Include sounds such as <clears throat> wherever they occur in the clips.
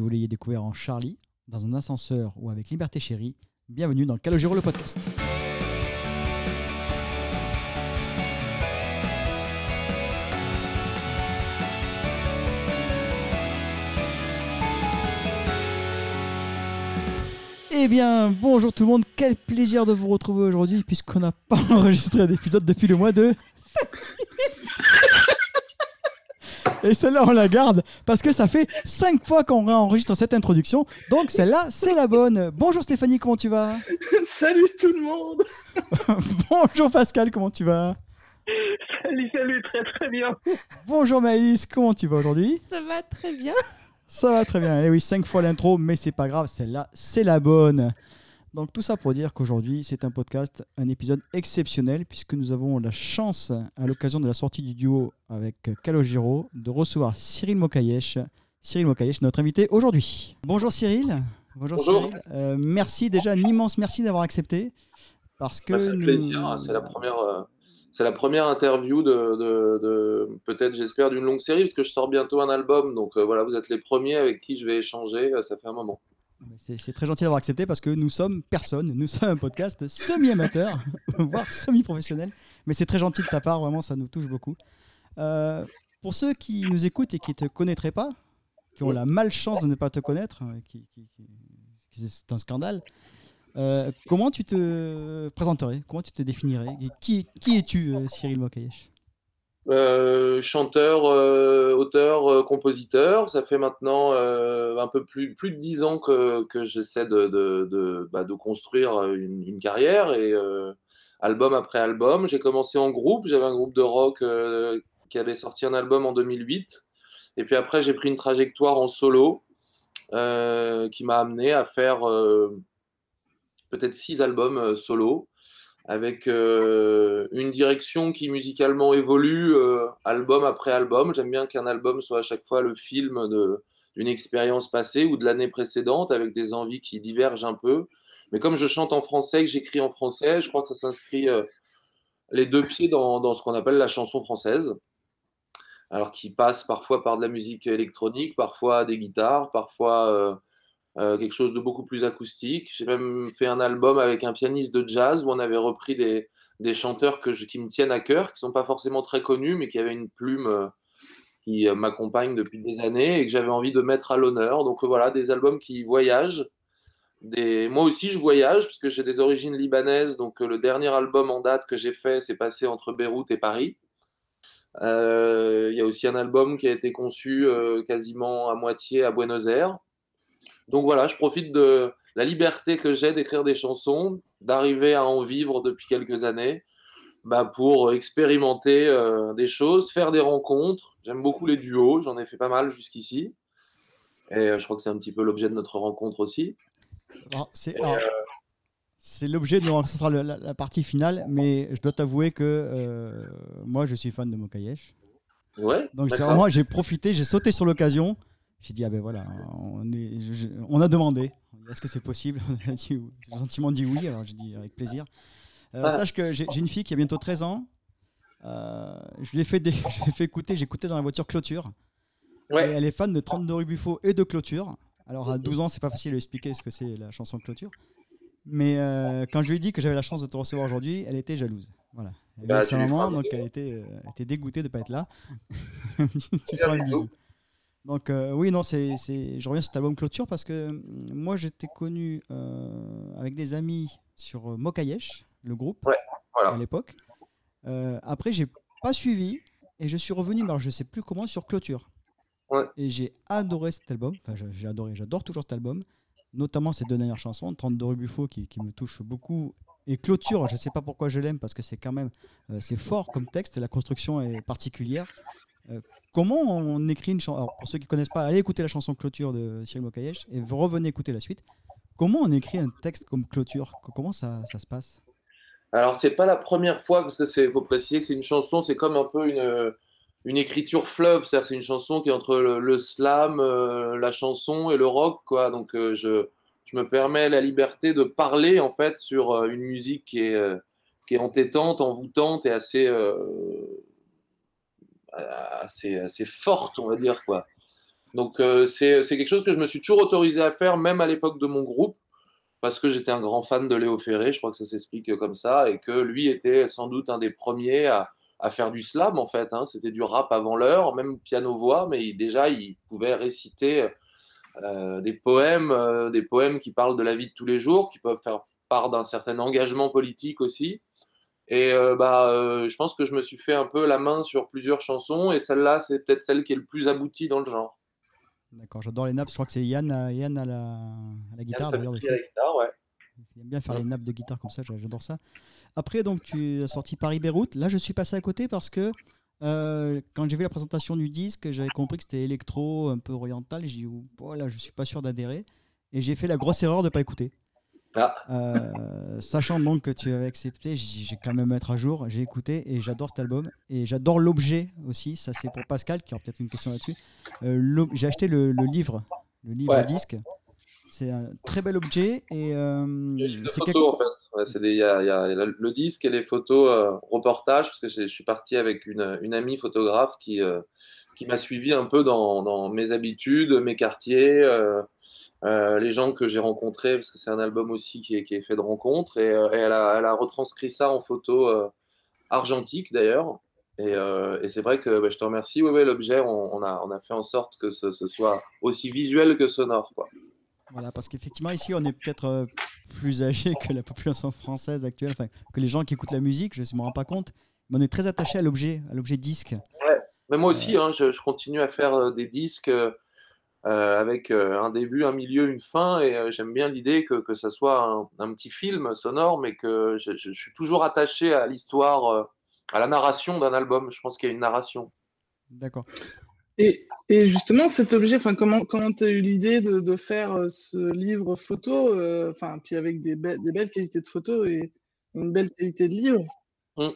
que vous l'ayez découvert en Charlie, dans un ascenseur ou avec Liberté Chérie, bienvenue dans Calogero le podcast. Eh bien, bonjour tout le monde, quel plaisir de vous retrouver aujourd'hui puisqu'on n'a pas <laughs> enregistré d'épisode depuis le mois de... Et celle-là, on la garde parce que ça fait 5 fois qu'on enregistre cette introduction. Donc celle-là, c'est la bonne. Bonjour Stéphanie, comment tu vas? <laughs> Salut tout le monde <laughs> Bonjour Pascal, comment tu vas? Salut, salut, très très bien Bonjour Maïs, comment tu vas aujourd'hui? Ça va très bien. Ça va très bien. Eh oui, 5 fois l'intro, mais c'est pas grave, celle-là, c'est la bonne. Donc tout ça pour dire qu'aujourd'hui, c'est un podcast, un épisode exceptionnel, puisque nous avons la chance, à l'occasion de la sortie du duo avec Calogero, de recevoir Cyril Mokayesh. Cyril Mokayesh, notre invité aujourd'hui. Bonjour Cyril. Bonjour, Bonjour. Cyril. Euh, merci déjà, un immense merci d'avoir accepté. Parce que Bah, nous- hein, c'est la première... euh, C'est la première interview de, de- de- peut-être j'espère d'une longue série parce que je sors bientôt un album donc euh, voilà vous êtes les premiers avec qui je vais échanger euh, ça fait un moment. C'est très gentil d'avoir accepté parce que nous sommes personne, nous sommes un podcast semi-amateur, <laughs> voire semi-professionnel. Mais c'est très gentil de ta part, vraiment, ça nous touche beaucoup. Euh, pour ceux qui nous écoutent et qui ne te connaîtraient pas, qui ont la malchance de ne pas te connaître, euh, qui, c'est un scandale, euh, comment tu te présenterais? Comment tu te définirais? Qui, qui es-tu, Cyril Mokayesh? Euh, chanteur, euh, auteur, euh, compositeur, ça fait maintenant un peu plus, de dix ans que, j'essaie de, de, bah, construire une, une carrière et album après album. J'ai commencé en groupe, j'avais un groupe de rock qui avait sorti un album en 2008 et puis après j'ai pris une trajectoire en solo qui m'a amené à faire peut-être six albums solo avec euh, une direction qui musicalement évolue euh, album après album. J'aime bien qu'un album soit à chaque fois le film d'une expérience passée ou de l'année précédente avec des envies qui divergent un peu. Mais comme je chante en français, que j'écris en français, je crois que ça s'inscrit euh, les deux pieds dans, dans ce qu'on appelle la chanson française. Alors qui passe parfois par de la musique électronique, parfois des guitares, parfois euh, quelque chose de beaucoup plus acoustique. J'ai même fait un album avec un pianiste de jazz où on avait repris des, des chanteurs que je- qui me tiennent à cœur, qui sont pas forcément très connus, mais qui avaient une plume euh, qui euh, m'accompagne depuis des années et que j'avais envie de mettre à l'honneur. Donc voilà, des albums qui voyagent. Des... Moi aussi, je voyage parce que j'ai des origines libanaises. Donc le dernier album en date que j'ai fait, c'est passé entre Beyrouth et Paris. Il y a aussi un album qui a été conçu quasiment à moitié à Buenos Aires. Donc voilà, je profite de la liberté que j'ai d'écrire des chansons, d'arriver à en vivre depuis quelques années, bah, pour expérimenter euh, des choses, faire des rencontres. J'aime beaucoup les duos, j'en ai fait pas mal jusqu'ici. Et euh, je crois que c'est un petit peu l'objet de notre rencontre aussi. Alors, c'est l'objet de ce sera la, la partie finale, mais je dois t'avouer que euh, moi je suis fan de Mokayesh. Ouais, Donc c'est vraiment, j'ai profité, j'ai sauté sur l'occasion. J'ai dit ah ben voilà, on, est, je- je- on a demandé, est-ce que c'est possible? <laughs> On a dit gentiment dit oui, alors j'ai dit avec plaisir. Euh. Sache que j'ai une fille qui a bientôt 13 ans. Euh, je lui ai fait, des, <laughs> je lui ai fait écouter, j'ai écouté dans la voiture Clôture. Et elle est fan de 32 rue Buffo et de Clôture. Alors à 12 ans, c'est pas facile de lui expliquer ce que c'est la chanson Clôture. Mais euh, quand je lui ai dit que j'avais la chance de te recevoir aujourd'hui, elle était jalouse. Voilà. Elle Bah, maman, donc bisou. elle était, euh, elle était dégoûtée de ne pas être là. <laughs> tu feras un bisou. Donc euh, oui, non, c'est, c'est- je reviens sur cet album Clôture parce que euh, moi j'étais connu euh, avec des amis sur euh, Mokayesh, le groupe, voilà. à l'époque. Après, j'ai pas suivi et je suis revenu, alors je sais plus comment, sur Clôture. Ouais. Et j'ai adoré cet album, enfin j'ai adoré, j'adore toujours cet album, notamment ces deux dernières chansons, 32 rue Buffo qui, qui me touche beaucoup. Et Clôture, je sais pas pourquoi je l'aime parce que c'est quand même c'est fort comme texte, la construction est particulière. Euh, comment on écrit une chanson pour ceux qui connaissent pas, allez écouter la chanson Clôture de Cyril Mokayesh et revenez écouter la suite. Comment on écrit un texte comme Clôture? Co- Comment ça, ça se passe? Alors, c'est pas la première fois, parce que c'est, faut préciser que c'est une chanson, c'est comme un peu une, une écriture fleuve, c'est-à-dire c'est une chanson qui est entre le, slam, euh, la chanson et le rock, quoi. Donc, euh, je, je me permets la liberté de parler, en fait, sur une musique qui est, qui est entêtante, envoûtante et assez, assez, assez forte, on va dire, quoi. Donc c'est quelque chose que je me suis toujours autorisé à faire, même à l'époque de mon groupe, parce que j'étais un grand fan de Léo Ferré, je crois que ça s'explique comme ça, et que lui était sans doute un des premiers à, faire du slam en fait. Hein. C'était du rap avant l'heure, même piano-voix, mais déjà il pouvait réciter euh, des poèmes, euh, des poèmes qui parlent de la vie de tous les jours, qui peuvent faire part d'un certain engagement politique aussi. Et euh, bah, je pense que je me suis fait un peu la main sur plusieurs chansons, et celle-là, c'est peut-être celle qui est le plus aboutie dans le genre. D'accord, j'adore les nappes. Je crois que c'est Yann, Yann à, la, à la guitare. Yann la guitare, ouais. Il aime bien faire les nappes de guitare comme ça, j'adore ça. Après, donc, tu as sorti Paris-Beyrouth. Là, je suis passé à côté parce que euh, quand j'ai vu la présentation du disque, j'avais compris que c'était électro, un peu oriental. J'ai dit, voilà, je suis pas sûr d'adhérer. Et j'ai fait la grosse erreur de ne pas écouter. Ah. Euh, sachant donc que tu avais accepté, j'ai quand même mettre à jour. J'ai écouté et j'adore cet album. Et j'adore l'objet aussi. Ça, c'est pour Pascal qui aura peut-être une question là-dessus. Euh, j'ai acheté le, livre, le livre disque. C'est un très bel objet. Et, euh, c'est photos, en fait. Il y, a le disque et les photos reportages, parce que je suis parti avec une, une amie photographe qui, qui m'a suivi un peu dans, dans, mes habitudes, mes quartiers, les gens que j'ai rencontrés, parce que c'est un album aussi qui est, qui est fait de rencontres. Et, elle, a, elle, a, retranscrit ça en photo argentique d'ailleurs. Et, et c'est vrai que bah, je te remercie. Oui, l'objet, on, on, a, on a fait en sorte que ce, ce soit aussi visuel que sonore. Quoi. Voilà, parce qu'effectivement, ici, on est peut-être euh, plus âgé que la population française actuelle, enfin, que les gens qui écoutent la musique, je ne me rends pas compte, mais on est très attaché à l'objet, à l'objet disque. Ouais, mais moi aussi, hein, je, continue à faire euh, des disques euh, avec un début, un milieu, une fin, et j'aime bien l'idée que, que ça soit un, petit film sonore, mais que je, je suis toujours attaché à l'histoire, à la narration d'un album. Je pense qu'il y a une narration. D'accord. Et, et, justement, cet objet, enfin, comment comment tu as eu l'idée de, de, faire euh, ce livre photo, euh, enfin, puis avec des, des, belles qualités de photo et une belle qualité de livre? Mmh.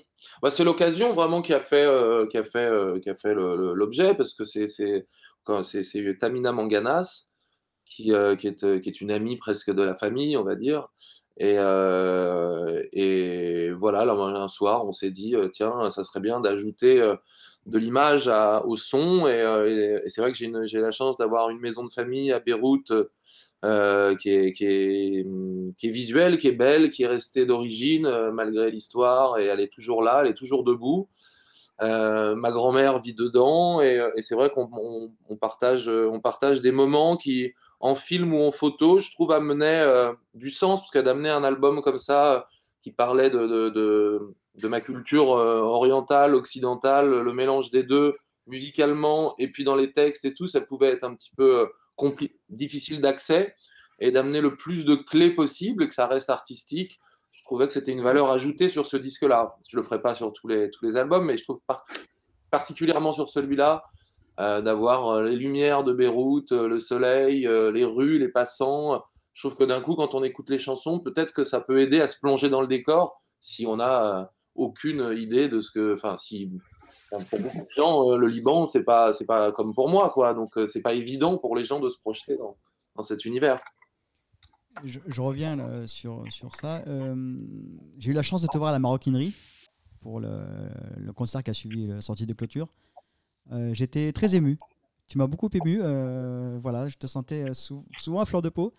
bah, C'est l'occasion vraiment qui a fait, euh, qui a fait, qui a fait l'objet, parce que c'est Tamina Manganas, qui, qui, est, qui est une amie presque de la famille, on va dire. Et, et voilà, là, un soir, on s'est dit, tiens, ça serait bien d'ajouter de l'image au son. Euh, et, c'est vrai que j'ai la chance d'avoir une maison de famille à Beyrouth euh, qui, est, visuelle, qui est belle, qui est restée d'origine euh, malgré l'histoire. Et elle est toujours là, elle est toujours debout. Ma grand-mère vit dedans. Et, c'est vrai qu'on partage, on partage des moments qui, en film ou en photo, je trouve amenaient du sens, parce que d'amener un album comme ça qui parlait de, ma culture euh, orientale, occidentale, le mélange des deux, musicalement et puis dans les textes et tout, ça pouvait être un petit peu euh, difficile d'accès et d'amener le plus de clés possible, que ça reste artistique. Je trouvais que c'était une valeur ajoutée sur ce disque-là. Je le ferai pas sur tous les, tous les albums, mais je trouve particulièrement sur celui-là, euh, d'avoir les lumières de Beyrouth, le soleil, les rues, les passants. Je trouve que d'un coup, quand on écoute les chansons, peut-être que ça peut aider à se plonger dans le décor si on a aucune idée de ce que. Enfin, si. Pour gens, euh, le Liban, c'est pas, pas comme pour moi, quoi. Donc, euh, c'est pas évident pour les gens de se projeter dans, dans cet univers. Je, reviens sur, sur ça. Euh, j'ai eu la chance de te voir à la maroquinerie pour le, le concert qui a suivi la sortie de clôture. J'étais très ému. Tu m'as beaucoup ému. voilà, je te sentais souvent à fleur de peau.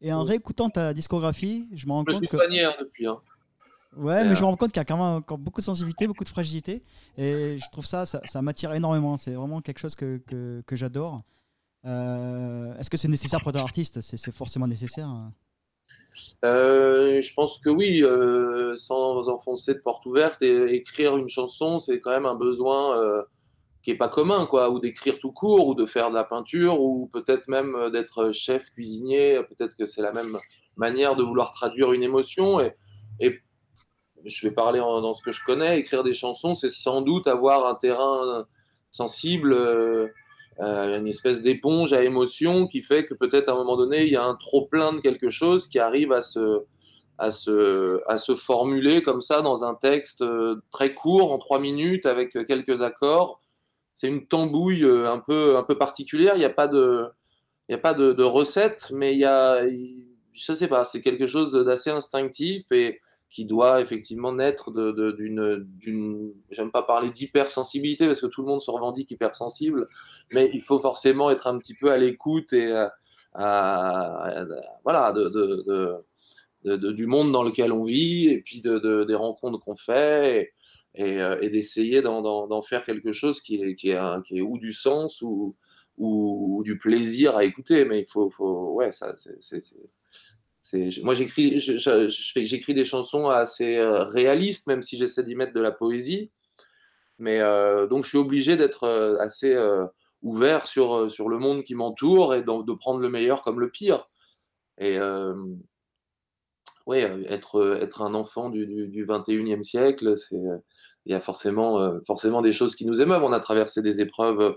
Et en réécoutant ta discographie, je me rends compte que. Soigné, hein, depuis. Hein. Ouais, mais je me rends compte qu'il y a quand même encore beaucoup de sensibilité, beaucoup de fragilité. Et je trouve ça, ça, m'attire énormément. C'est vraiment quelque chose que, que, j'adore. Euh, est-ce que c'est nécessaire pour un artiste? C'est forcément nécessaire hein euh, Je pense que oui. Euh, sans enfoncer de porte ouverte, écrire une chanson, c'est quand même un besoin qui est pas commun, quoi. Ou d'écrire tout court, ou de faire de la peinture, ou peut-être même d'être chef cuisinier. Peut-être que c'est la même manière de vouloir traduire une émotion. Et je vais parler dans ce que je connais, écrire des chansons, c'est sans doute avoir un terrain sensible, euh, euh, une espèce d'éponge à émotion qui fait que peut-être à un moment donné, il y a un trop plein de quelque chose qui arrive à se, à se, à se formuler comme ça dans un texte euh, très court, en trois minutes, avec quelques accords. C'est une tambouille un peu, un peu particulière. Il n'y a pas de, il y a pas de, de recette, mais il y a, je sais pas, c'est quelque chose d'assez instinctif et qui doit effectivement naître d'une, j'aime pas parler d'hypersensibilité parce que tout le monde se revendique hypersensible, mais il faut forcément être un petit peu à l'écoute et voilà, de, de, du monde dans lequel on vit et puis des rencontres qu'on fait et, et, d'essayer d'en, faire quelque chose qui est, qui est ou du sens ou, ou, du plaisir à écouter. Mais il faut, faut ouais, ça, c'est, moi, j'écris, des chansons assez euh, réalistes, même si j'essaie d'y mettre de la poésie. Mais euh, donc, je suis obligé d'être euh, assez ouvert sur, le monde qui m'entoure et de prendre le meilleur comme le pire. Et oui, être, un enfant du, du, 21e siècle, il y a forcément, forcément des choses qui nous émeuvent. On a traversé des épreuves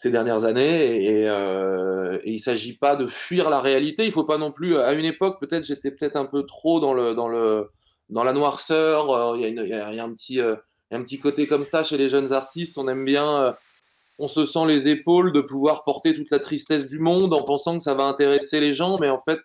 ces dernières années et, euh, il ne s'agit pas de fuir la réalité. Il faut pas non plus. À une époque, peut-être j'étais peut-être un peu trop dans le dans le dans la noirceur. Euh, il y, a, un petit euh, un petit côté comme ça chez les jeunes artistes. On aime bien. on se sent les épaules de pouvoir porter toute la tristesse du monde en pensant que ça va intéresser les gens, mais en fait,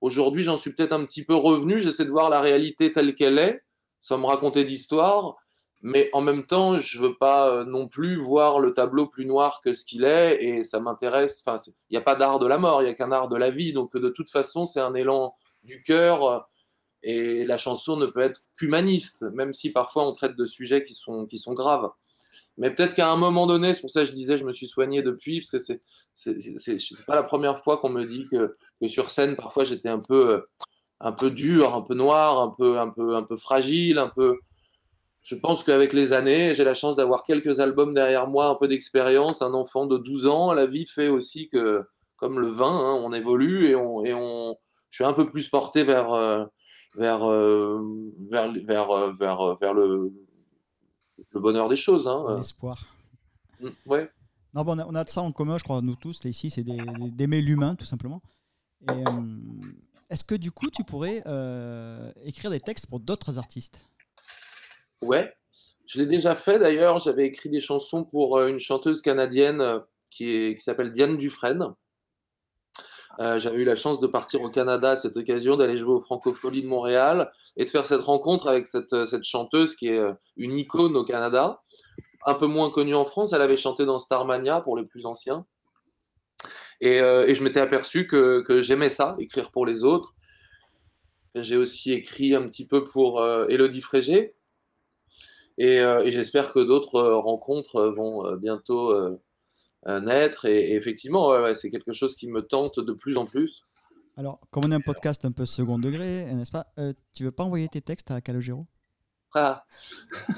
aujourd'hui, j'en suis peut-être un petit peu revenu. J'essaie de voir la réalité telle qu'elle est, sans me raconter d'histoire mais en même temps, je veux pas euh, non plus voir le tableau plus noir que ce qu'il est, et ça m'intéresse. Enfin, il n'y a pas d'art de la mort, il n'y a qu'un art de la vie. Donc, de toute façon, c'est un élan du cœur, euh, et la chanson ne peut être qu'humaniste, même si parfois on traite de sujets qui sont, qui sont graves. Mais peut-être qu'à un moment donné, c'est pour ça que je disais, je me suis soigné depuis, parce que c'est pas la première fois qu'on me dit que, que, sur scène, parfois j'étais un peu, euh, un peu dur, un peu noir, un peu, un peu, un peu fragile, un peu je pense qu'avec les années, j'ai la chance d'avoir quelques albums derrière moi, un peu d'expérience, un enfant de 12 ans. La vie fait aussi que, comme le vin, hein, on évolue et, on, et on, je suis un peu plus porté vers, euh, vers, euh, vers, vers, euh, vers, vers, le, le bonheur des choses. Hein. L'espoir. Mm, ouais. Non, bon, on, a, de ça en commun, je crois, nous tous, là, ici, c'est d'aimer l'humain, tout simplement. Est-ce que du coup, tu pourrais écrire des textes pour d'autres artistes? Ouais, je l'ai déjà fait d'ailleurs. J'avais écrit des chansons pour euh, une chanteuse canadienne euh, qui, qui s'appelle Diane Dufresne. Euh, j'avais eu la chance de partir au Canada à cette occasion, d'aller jouer au Francophonie de Montréal et de faire cette rencontre avec cette, cette, chanteuse qui est une icône au Canada, un peu moins connue en France. Elle avait chanté dans Starmania pour les plus anciens. Et, et je m'étais aperçu que, que j'aimais ça, écrire pour les autres. J'ai aussi écrit un petit peu pour Elodie Frégé, euh, et, j'espère que d'autres euh, rencontres euh, vont bientôt naître. Et, effectivement, c'est quelque chose qui me tente de plus en plus. Alors, comme on est un podcast un peu second degré, n'est-ce pas Tu veux pas envoyer tes textes à Calogero? Ah.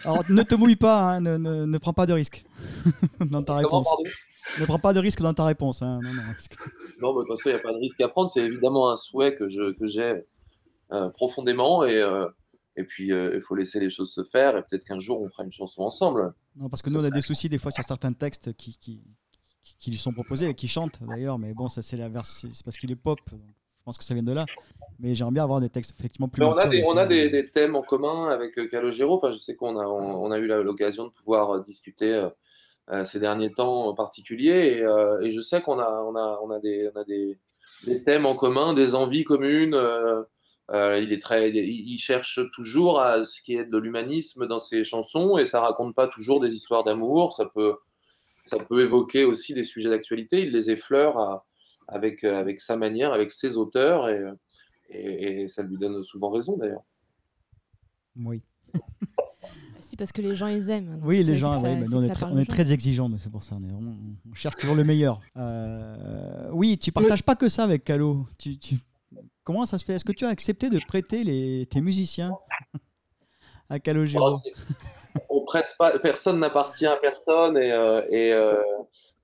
Alors, ne te mouille pas, hein, ne, ne, prends pas de risque <laughs> dans ta réponse. ne prends pas de risque dans ta réponse. Hein, non, non, non, mais de toute façon, il n'y a pas de risque à prendre. C'est évidemment un souhait que j'ai que profondément. Et, et puis, euh, il faut laisser les choses se faire. Et peut-être qu'un jour, on fera une chanson ensemble. Non, parce que nous, on a des soucis des fois sur certains textes qui, qui, qui lui sont proposés et qui chantent d'ailleurs. Mais bon, ça, c'est la c'est parce qu'il est pop. je pense que ça vient de là. Mais j'aimerais bien avoir des textes effectivement plus. Mais on a, des, on a des, des, thèmes en commun avec euh, Calogero. Enfin, je sais qu'on a, on, a eu l'occasion de pouvoir euh, discuter ces derniers temps en particulier. Et, et je sais qu'on a, on a, on a, des, on a des, des, thèmes en commun, des envies communes. Euh, il, est très, il cherche toujours à ce qui est de l'humanisme dans ses chansons et ça raconte pas toujours des histoires d'amour. Ça peut, ça peut évoquer aussi des sujets d'actualité. Il les effleure avec, avec sa manière, avec ses auteurs et, et, ça lui donne souvent raison d'ailleurs. Oui. si, parce que les gens ils aiment. Oui, les gens, oui, on, est, on est très exigeants, c'est pour ça. On, cherche toujours le meilleur. Euh, oui, tu partages pas que ça avec Calo. Tu, tu, Comment ça se fait? Est-ce que tu as accepté de prêter tes musiciens à Calogero? On prête pas, personne n'appartient à personne et, euh, euh,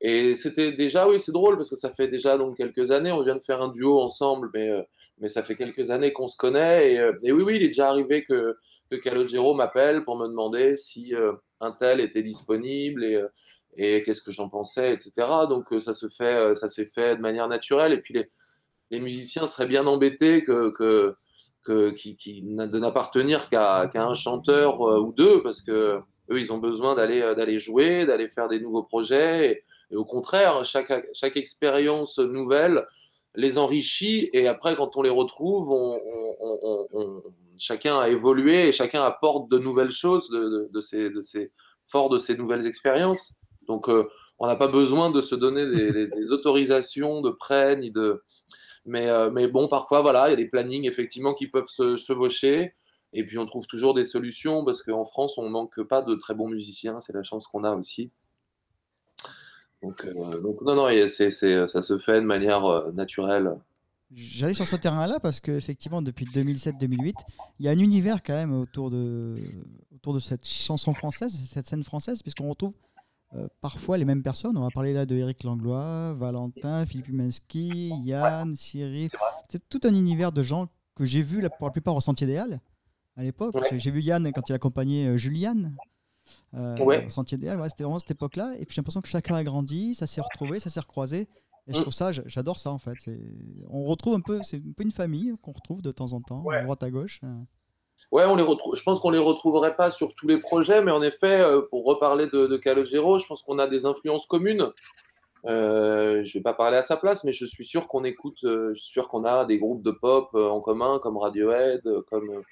et c'était déjà, oui, c'est drôle parce que ça fait déjà donc quelques années, on vient de faire un duo ensemble, mais, euh, mais ça fait quelques années qu'on se connaît et, et, oui, oui, il est déjà arrivé que, que Calogero m'appelle pour me demander si un tel était disponible et, et qu'est-ce que j'en pensais, etc. Donc ça se fait, ça s'est fait de manière naturelle et puis les les musiciens seraient bien embêtés que, que, que qui, de n'appartenir qu'à un chanteur euh, ou deux, parce que eux, ils ont besoin d'aller euh, jouer, d'aller faire des nouveaux projets. Et, au contraire, chaque, chaque expérience nouvelle les enrichit. Et après, quand on les retrouve, chacun a évolué et chacun apporte de nouvelles choses de, de, ces, de ces, fort de ces nouvelles expériences. Donc, euh, on n'a pas besoin de se donner des, autorisations de prêt ni de. Mais, euh, mais bon, parfois, voilà, il y a des plannings effectivement qui peuvent se chevaucher. Et puis, on trouve toujours des solutions parce qu'en France, on manque pas de très bons musiciens. C'est la chance qu'on a aussi. Donc, euh, non, non, ça se fait de manière naturelle. J'allais sur ce terrain-là parce qu'effectivement, depuis 2007-2008, il y a un univers quand même autour de cette chanson française, cette scène française, puisqu'on retrouve euh, parfois les mêmes personnes. On va parler là de Eric Langlois, Valentin, Philippe Huminski, Yann, Cyril. C'est tout un univers de gens que j'ai vu pour la plupart au Sentier des Halles à l'époque. J'ai vu Yann quand il accompagnait euh, Juliane. Euh, au Sentier des Halles, c'était vraiment cette époque-là. Et puis j'ai l'impression que chacun a grandi, ça s'est retrouvé, ça s'est recroisé. Et je mm. trouve ça, j'adore ça en fait. On retrouve un peu, c'est un peu une famille qu'on retrouve de temps en temps, à droite à gauche. Euh. Ouais, on les retrouve. Je pense qu'on les retrouverait pas sur tous les projets, mais en effet, euh, pour reparler de, de Calogero, je pense qu'on a des influences communes. Euh, je vais pas parler à sa place, mais je suis sûr qu'on écoute, euh, je suis sûr qu'on a des groupes de pop en commun, comme Radiohead, comme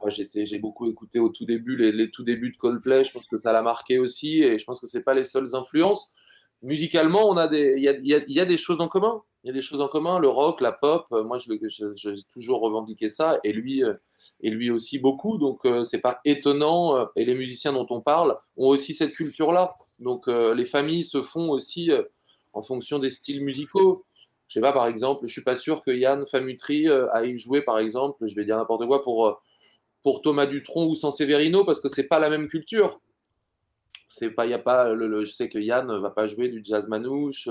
moi j'ai beaucoup écouté au tout début les, tout débuts de Coldplay. Je pense que ça l'a marqué aussi, et je pense que c'est pas les seules influences musicalement, on a des, il y a, des choses en commun. Il y a des choses en commun. Le rock, la pop, euh, moi, j'ai toujours revendiqué ça, et lui, euh, et lui aussi beaucoup. Donc, euh, c'est pas étonnant. Et les musiciens dont on parle ont aussi cette culture-là. Donc, les familles se font aussi en fonction des styles musicaux. Je sais pas, par exemple, je suis pas sûr que Yann Famutri aille jouer, par exemple, je vais dire n'importe quoi pour pour Thomas Dutronc ou Sanseverino parce que c'est pas la même culture c'est pas, y a pas je sais que Yann va pas jouer du jazz manouche.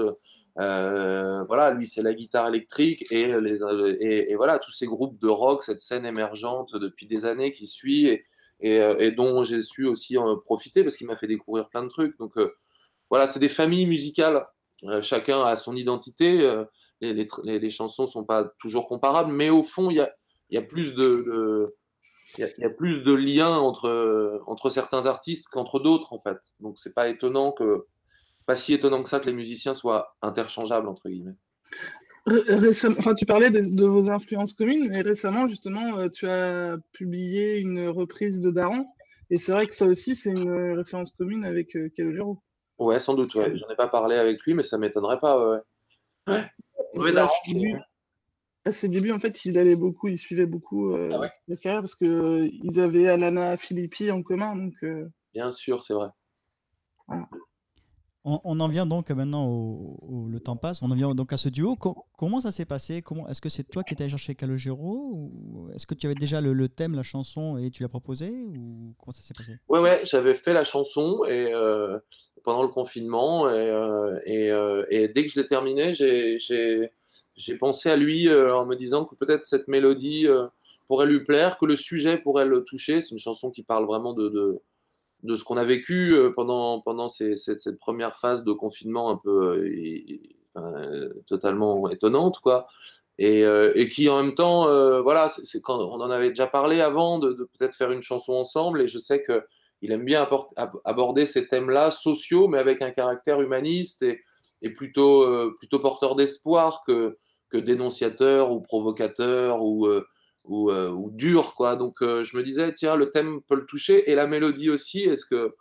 Euh, voilà, lui c'est la guitare électrique et, et, voilà tous ces groupes de rock, cette scène émergente depuis des années qui suit et, dont j'ai su aussi profiter parce qu'il m'a fait découvrir plein de trucs. Donc euh, voilà, c'est des familles musicales. Euh, chacun a son identité. Les, les, les, chansons sont pas toujours comparables, mais au fond il y a, y a plus de il y, a plus de liens entre, entre certains artistes qu'entre d'autres, en fait. Donc, c'est pas étonnant que, pas si étonnant que ça que les musiciens soient interchangeables, entre guillemets. Enfin, tu parlais de, vos influences communes, mais récemment, justement, euh, tu as publié une reprise de Daron. Et c'est vrai que ça aussi, c'est une référence commune avec euh, Calogero. Ouais, sans doute, ouais. J'en ai pas parlé avec lui, mais ça m'étonnerait pas, ouais. Ouais, ouais Daron, à ses débuts, en fait, il allait beaucoup, il suivait beaucoup euh, ah carrière parce qu'ils euh, avaient Alana Philippi en commun. Donc, euh, Bien sûr, c'est vrai. On, en vient donc maintenant au, le temps passe. On en vient donc à ce duo. comment ça s'est passé? Comment est-ce que c'est toi qui étais allé chercher Calogero ou est-ce que tu avais déjà le, thème, la chanson et tu l'as proposé ou comment ça s'est passé? Ouais, ouais, j'avais fait la chanson et pendant le confinement et, et, dès que je l'ai terminée, j'ai pensé à lui euh, en me disant que peut-être cette mélodie euh, pourrait lui plaire, que le sujet pourrait le toucher. C'est une chanson qui parle vraiment de, de ce qu'on a vécu euh, pendant, pendant cette, première phase de confinement un peu totalement étonnante, quoi. Et, qui en même temps, voilà, c'est quand on en avait déjà parlé avant de, peut-être faire une chanson ensemble, et je sais que il aime bien aborder ces thèmes-là sociaux, mais avec un caractère humaniste et, et plutôt, plutôt porteur d'espoir que, que dénonciateur ou provocateur ou, euh, ou, euh, ou, dur. Quoi. Donc euh, je me disais, tiens, le thème peut le toucher et la mélodie aussi. Est-ce que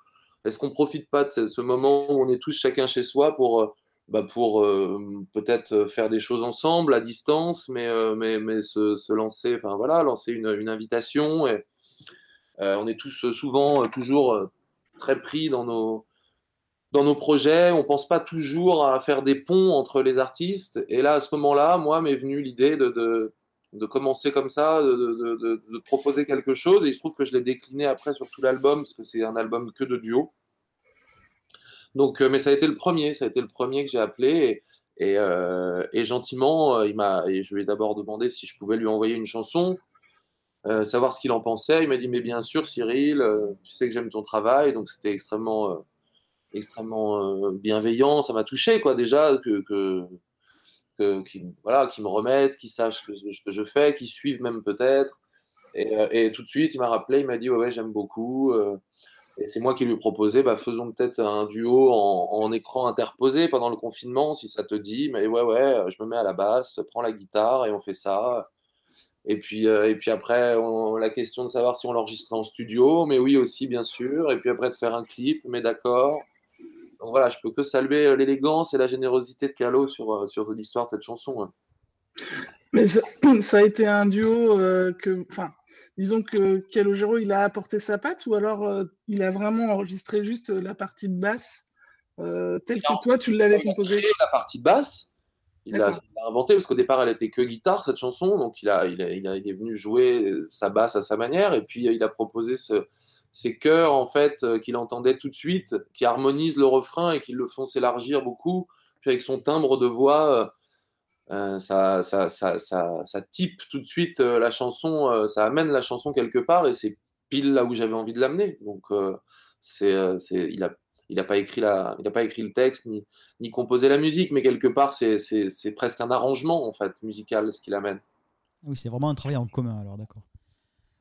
est-ce qu'on profite pas de ce, moment où on est tous chacun chez soi pour, bah pour peut-être faire des choses ensemble à distance, mais, mais, mais se, se, lancer, enfin voilà, lancer une, invitation. Et, on est tous souvent toujours très pris dans nos, dans nos projets, on pense pas toujours à faire des ponts entre les artistes. Et là, à ce moment-là, moi, m'est venue l'idée de, commencer comme ça, de, de, proposer quelque chose. Et il se trouve que je l'ai décliné après sur tout l'album, parce que c'est un album que de duo. Donc, euh, mais ça a été le premier, ça a été le premier que j'ai appelé. Et, euh, gentiment, euh, il m'a, je lui ai d'abord demandé si je pouvais lui envoyer une chanson, savoir ce qu'il en pensait. Il m'a dit, mais bien sûr, Cyril, tu sais que j'aime ton travail. Donc, c'était extrêmement extrêmement bienveillant. Ça m'a touché, quoi, déjà, que, que qui, voilà, qui me remettent, qui sachent que, que je fais, qui suivent même peut-être. Et, euh, et, tout de suite, il m'a rappelé, il m'a dit, ouais, ouais j'aime beaucoup. Euh, et c'est moi qui lui ai proposé, bah, faisons peut-être un duo en, écran interposé pendant le confinement, si ça te dit. Mais ouais, ouais, je me mets à la basse, prends la guitare et on fait ça. Et puis, euh, et puis après, la question de savoir si on l'enregistrait en studio, mais oui aussi, bien sûr. Et puis après, de faire un clip, mais d'accord. Donc voilà, je peux que saluer euh, l'élégance et la générosité de Calo sur, euh, sur l'histoire de cette chanson. hein. Mais ça, <clears throat> ça a été un duo euh, que, enfin, disons que Calogero, il a apporté sa patte ou alors euh, il a vraiment enregistré juste la partie de basse euh, telle que toi tu l'avais Il a composée? la partie basse. Il a, D'accord. il a inventé parce qu'au départ, elle était que guitare, cette chanson. Donc, il, a, il, a, il, a- il est venu jouer sa basse à sa manière. Et puis, il a proposé ce- ces chœurs, en fait, euh, qu'il entendait tout de suite, qui harmonisent le refrain et qui le font s'élargir beaucoup. Puis, avec son timbre de voix, euh, euh, ça, ça, type tout de suite la chanson, ça amène la chanson quelque part. Et c'est pile là où j'avais envie de l'amener. Donc, il n'a pas, écrit le texte, ni, composer la musique, mais quelque part, c'est- presque un arrangement, musical, ce qu'il amène. Oui, c'est vraiment un travail en commun alors, d'accord.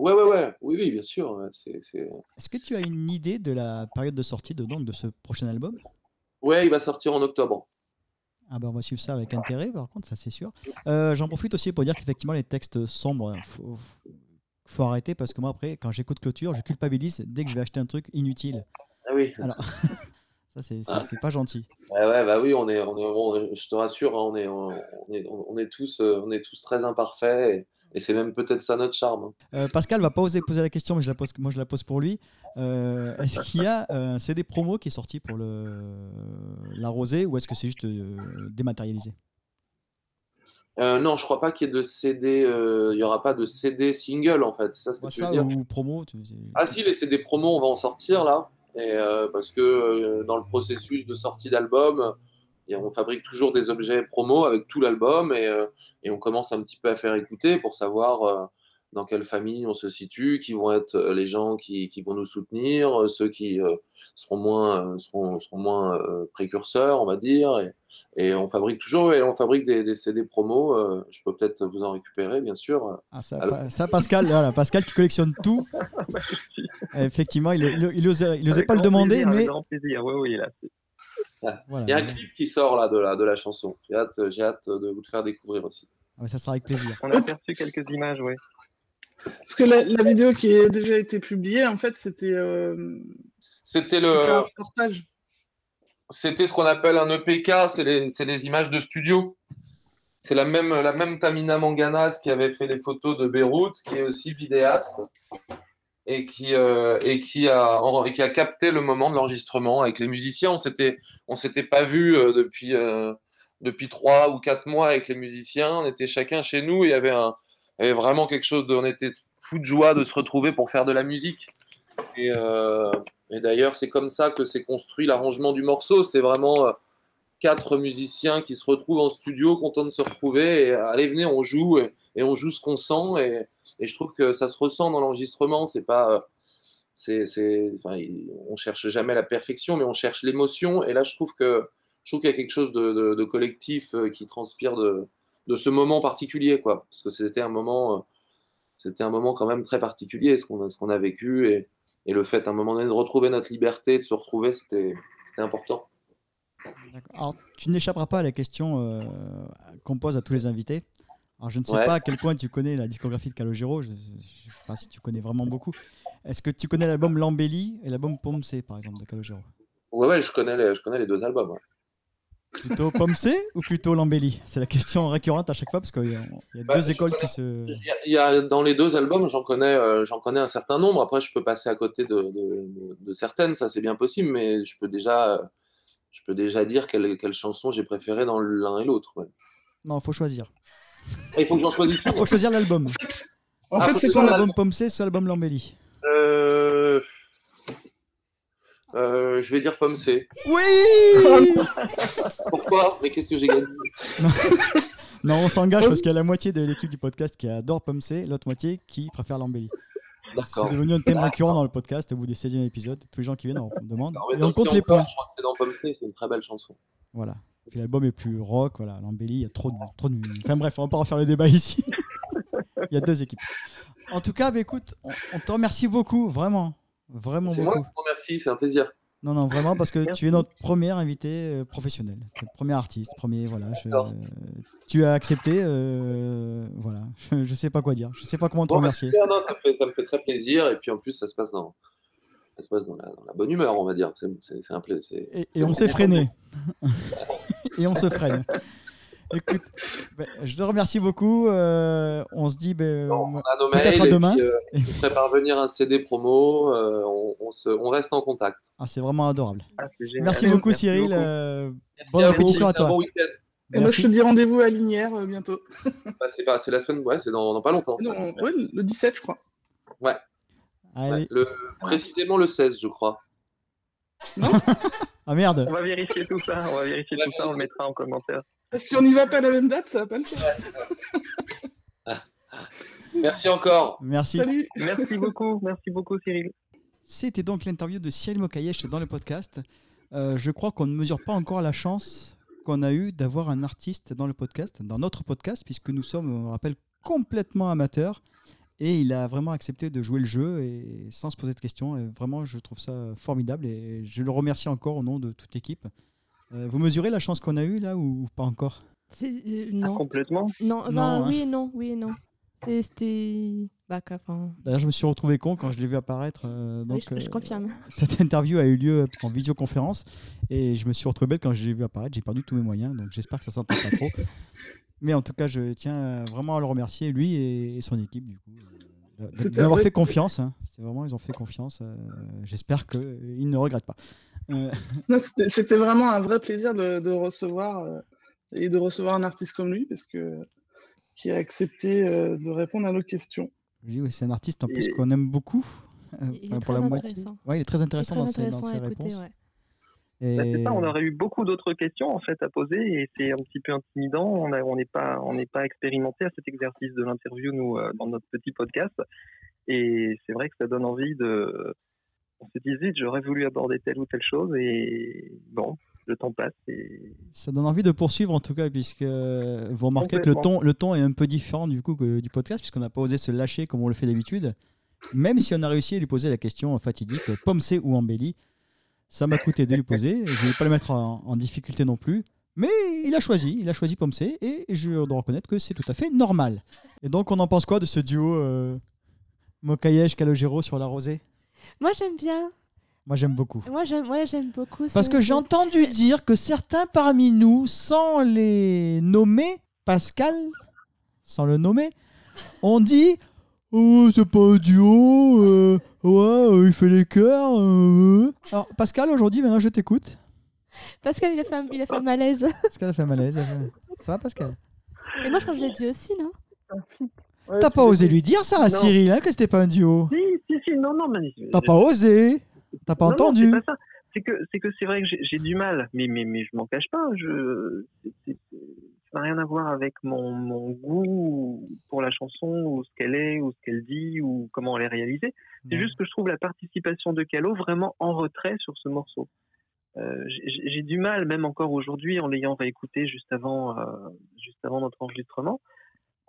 Ouais, ouais, ouais, oui, oui, bien sûr. ouais, c'est- c'est- Est-ce que tu as une idée de la période de sortie de, donc, de ce prochain album? Ouais, il va sortir en octobre. Ah bah on va suivre ça avec intérêt, par contre, ça c'est sûr. Euh, J'en profite aussi pour dire qu'effectivement les textes sombres, faut, faut arrêter parce que moi après, quand j'écoute Clôture, je culpabilise dès que je vais acheter un truc inutile. Ah oui, Alors, <laughs> ça c'est c'est- Ah. c'est pas gentil. ouais, ouais, bah oui, on est, on est, on est- je te rassure, hein, on, est, on, est, on est tous, euh, on est tous très imparfaits, et, et c'est même peut-être ça notre charme. hein. Euh, Pascal va pas oser poser la question, mais je la pose, moi je la pose pour lui. Euh, est-ce qu'il y a euh, un CD promo qui est sorti pour le la rosée ou est-ce que c'est juste euh, dématérialisé? Euh, non, je crois pas qu'il y ait de CD, euh, il y aura pas de CD single, en fait, c'est ça ce que tu veux Ça dire? ou promo tu- Ah si, les CD promo, on va en sortir là, et, euh, parce que euh, dans le processus de sortie d'album, et on fabrique toujours des objets promo avec tout l'album, et, euh, et on commence un petit peu à faire écouter pour savoir euh, dans quelle famille on se situe, qui vont être euh, les gens qui, qui vont nous soutenir, ceux qui euh, seront moins, euh, seront, seront moins euh, précurseurs, on va dire, et, et on fabrique toujours, et on fabrique des, des CD promo, euh, je peux peut-être vous en récupérer, bien sûr. Ah, ça, Alors- ça, Pascal, voilà, Pascal qui collectionne tout. <laughs> Effectivement, il, il, il osait, il pas le demander, plaisir, mais Avec grand plaisir, oui, oui, là. <laughs> voilà. Il y a un clip qui sort là de la, de la chanson, j'ai hâte, j'ai hâte de vous le faire découvrir aussi. Ah ouais, ça sera avec plaisir. On a aperçu quelques images, oui. Parce que la, la vidéo qui a déjà été publiée, en fait, c'était euh, C'était c'était le, un reportage. c'était ce qu'on appelle un EPK, c'est les, c'est les images de studio. C'est la même, la même Tamina Manganas qui avait fait les photos de Beyrouth, qui est aussi vidéaste et qui, euh, et qui, a, capté le moment de l'enregistrement avec les musiciens. On s'était, s'était pas vu euh, depuis, euh, depuis trois ou quatre mois avec les musiciens. On était chacun chez nous. Il y avait, un, il y avait vraiment quelque chose de, on était fou de joie de se retrouver pour faire de la musique. Et, d'ailleurs, c'est comme ça que s'est construit l'arrangement du morceau. C'était vraiment quatre musiciens qui se retrouvent en studio, contents de se retrouver. Et allez, venez, on joue et on joue ce qu'on sent. Et, je trouve que ça se ressent dans l'enregistrement. C'est pas, euh, c'est, on cherche jamais la perfection, mais on cherche l'émotion. Et là, je trouve que je trouve qu'il y a quelque chose de, collectif euh, qui transpire de, ce moment particulier, quoi. Parce que c'était un moment, euh, c'était un moment quand même très particulier, ce qu'on a, ce qu'on a vécu et, le fait à un moment donné de retrouver notre liberté, de se retrouver, c'était, important. Alors, tu n'échapperas pas à la question qu'on pose à tous les invités. Alors, je ne sais Ouais. pas à quel point tu connais la discographie de Calogero. Je ne sais pas si tu connais vraiment beaucoup. Est-ce que tu connais l'album L'Embellie et l'album Pomme C, par exemple, de Calogero? Ouais, ouais, je connais les, je connais les deux albums. ouais. Plutôt Pomme C ou plutôt L'Embellie? C'est la question récurrente à chaque fois parce qu'il y a, il y a Bah, deux écoles connais- qui se. Il y a- dans les deux albums, j'en connais, euh, j'en connais un certain nombre. Après, je peux passer à côté de, de- de- de certaines, ça c'est bien possible, mais je peux déjà, euh, je peux déjà dire quelle, quelle chanson j'ai préférée dans l'un et l'autre. ouais. Non, il faut choisir. Il faut que j'en choisisse Il faut choisir l'album. En Ah, fait, c'est Soit l'album Pomme C, soit l'album L'Embellie. Euh, euh, je vais dire pomme C. Oui <laughs> Pourquoi? Mais qu'est-ce que j'ai gagné? <laughs> Non, on s'engage parce qu'il y a la moitié de l'équipe du podcast qui adore Pomme C, l'autre moitié qui préfère l'embellie. D'accord. C'est devenu un thème récurrent dans le podcast au bout des 16e épisodes. Tous les gens qui viennent, on me <laughs> demande. Non, Et on compte Si les points. Je crois que c'est dans Pomme C, c'est une très belle chanson. Voilà. Puis l'album est plus rock, voilà. L'embellie, il y a trop de, trop de. Enfin bref, on va pas refaire le débat ici. <laughs> il y a deux équipes. En tout cas, bah, écoute, on, on te remercie beaucoup, vraiment. Vraiment C'est moi beaucoup. qui vous remercie, c'est un plaisir. Non, non, vraiment, parce que Merci. tu es notre premier invité euh, professionnel. Le premier artiste, premier, voilà. je- euh, tu as accepté, euh, voilà. Je, <laughs> je sais pas quoi dire. Je sais pas comment te Bon, bah, remercier. super, non, ça, me fait, ça me fait très plaisir. Et puis en plus, ça se passe dans, ça se passe dans, la, dans la bonne humeur, on va dire. C'est un plaisir. Et, on s'est freiné. <laughs> et on se freine. Écoute, ben, je te remercie beaucoup. euh, on se dit, ben, Peut-être à demain. puis, euh, je ferai parvenir un CD promo. euh, on, on se, on reste en contact. ah, c'est vraiment adorable. Ah. Merci beaucoup, Merci Cyril. beaucoup. euh, Bonne à répétition toi. bon week-end. Et moi, je te dis rendez-vous à Linière euh, bientôt. Bah, c'est la semaine, ouais, c'est dans, dans pas longtemps. ça. Non, ouais, le 17, je crois. Ouais, Allez. ouais, le, précisément le 16, je crois. <laughs> Ah merde. On va vérifier tout ça, on va vérifier tout ça, on le mettra en commentaire. Si on n'y va pas à la même date, ça va pas le faire. Merci encore. Merci. Salut. Merci beaucoup, merci beaucoup Cyril. C'était donc l'interview de Cyril Mokayesh dans le podcast. Euh, je crois qu'on ne mesure pas encore la chance qu'on a eu d'avoir un artiste dans le podcast, dans notre podcast, puisque nous sommes, on le rappelle, complètement amateurs. Et il a vraiment accepté de jouer le jeu et sans se poser de questions. Et vraiment, je trouve ça formidable et je le remercie encore au nom de toute l'équipe. Euh, vous mesurez la chance qu'on a eue là ou pas encore? Euh, Ah, non. complètement. Non, Non, bah, hein. oui et non, oui et non. C'était. Bah. D'ailleurs, je me suis retrouvé con quand je l'ai vu apparaître. euh, oui, donc, je, je euh, confirme. Cette interview a eu lieu en visioconférence et je me suis retrouvé bête quand je l'ai vu apparaître. J'ai perdu tous mes moyens, donc j'espère que ça s'entend pas trop. <laughs> Mais en tout cas, je tiens euh, vraiment à le remercier, lui et, et son équipe, du coup, euh, d'avoir fait confiance. hein. C'est vraiment, ils ont fait confiance. euh, j'espère qu'ils ne regrettent pas. Euh, <laughs> C'était vraiment un vrai plaisir de, de recevoir euh, et de recevoir un artiste comme lui, parce que qui a accepté euh, de répondre à nos questions. oui, c'est un artiste en plus Et- qu'on aime beaucoup. euh, Il est enfin, très intéressant. Ouais, il est très intéressant, très dans, ses, dans ses écouter, réponses. ouais. Et- Bah, c'est ça, on aurait eu beaucoup d'autres questions en fait à poser et c'est un petit peu intimidant. On n'est pas, on n'est pas expérimenté à cet exercice de l'interview nous euh, dans notre petit podcast et c'est vrai que ça donne envie de. On se dit vite, j'aurais voulu aborder telle ou telle chose et bon, le temps passe et Ça donne envie de poursuivre en tout cas, puisque vous remarquez que le ton, le ton est un peu différent du coup que du podcast, puisqu'on n'a pas osé se lâcher comme on le fait d'habitude. Même si on a réussi à lui poser la question fatidique, pomme C ou embellie, ça m'a coûté de lui poser. Je ne vais pas le mettre en, en difficulté non plus. Mais il a choisi, il a choisi pomme C, et je dois reconnaître que c'est tout à fait normal. Et donc on en pense quoi de ce duo euh, Mokayesh Calogero sur la rosée? Moi, j'aime bien. Moi j'aime beaucoup. Moi, j'aime ouais, j'aime beaucoup. Parce ce- que j'ai entendu dire que certains parmi nous, sans les nommer, Pascal, sans le nommer, ont dit Oh, c'est pas un duo, euh, ouais, euh, il fait les cœurs. euh. Alors, Pascal, aujourd'hui, maintenant, je t'écoute. Pascal, il a fait un, il a fait un malaise. <laughs> Pascal a fait un malaise. elle fait- Ça va, Pascal? Et moi, je crois que je l'ai dit aussi, non? Ouais, T'as pas osé lui dire ça à Non. Cyril, hein, que c'était pas un duo si si si non non mais T'as pas osé T'as pas Non, non, entendu c'est pas ça. C'est que c'est que c'est vrai que j'ai j'ai du mal, mais mais mais je m'en cache pas. Je c'est- c'est- c'est- ça n'a rien à voir avec mon mon goût pour la chanson ou ce qu'elle est ou ce qu'elle dit ou comment elle est réalisée. C'est juste que je trouve la participation de Calo vraiment en retrait sur ce morceau. Euh, j'ai du mal, même encore aujourd'hui, en l'ayant réécouté juste avant, euh, juste avant notre enregistrement.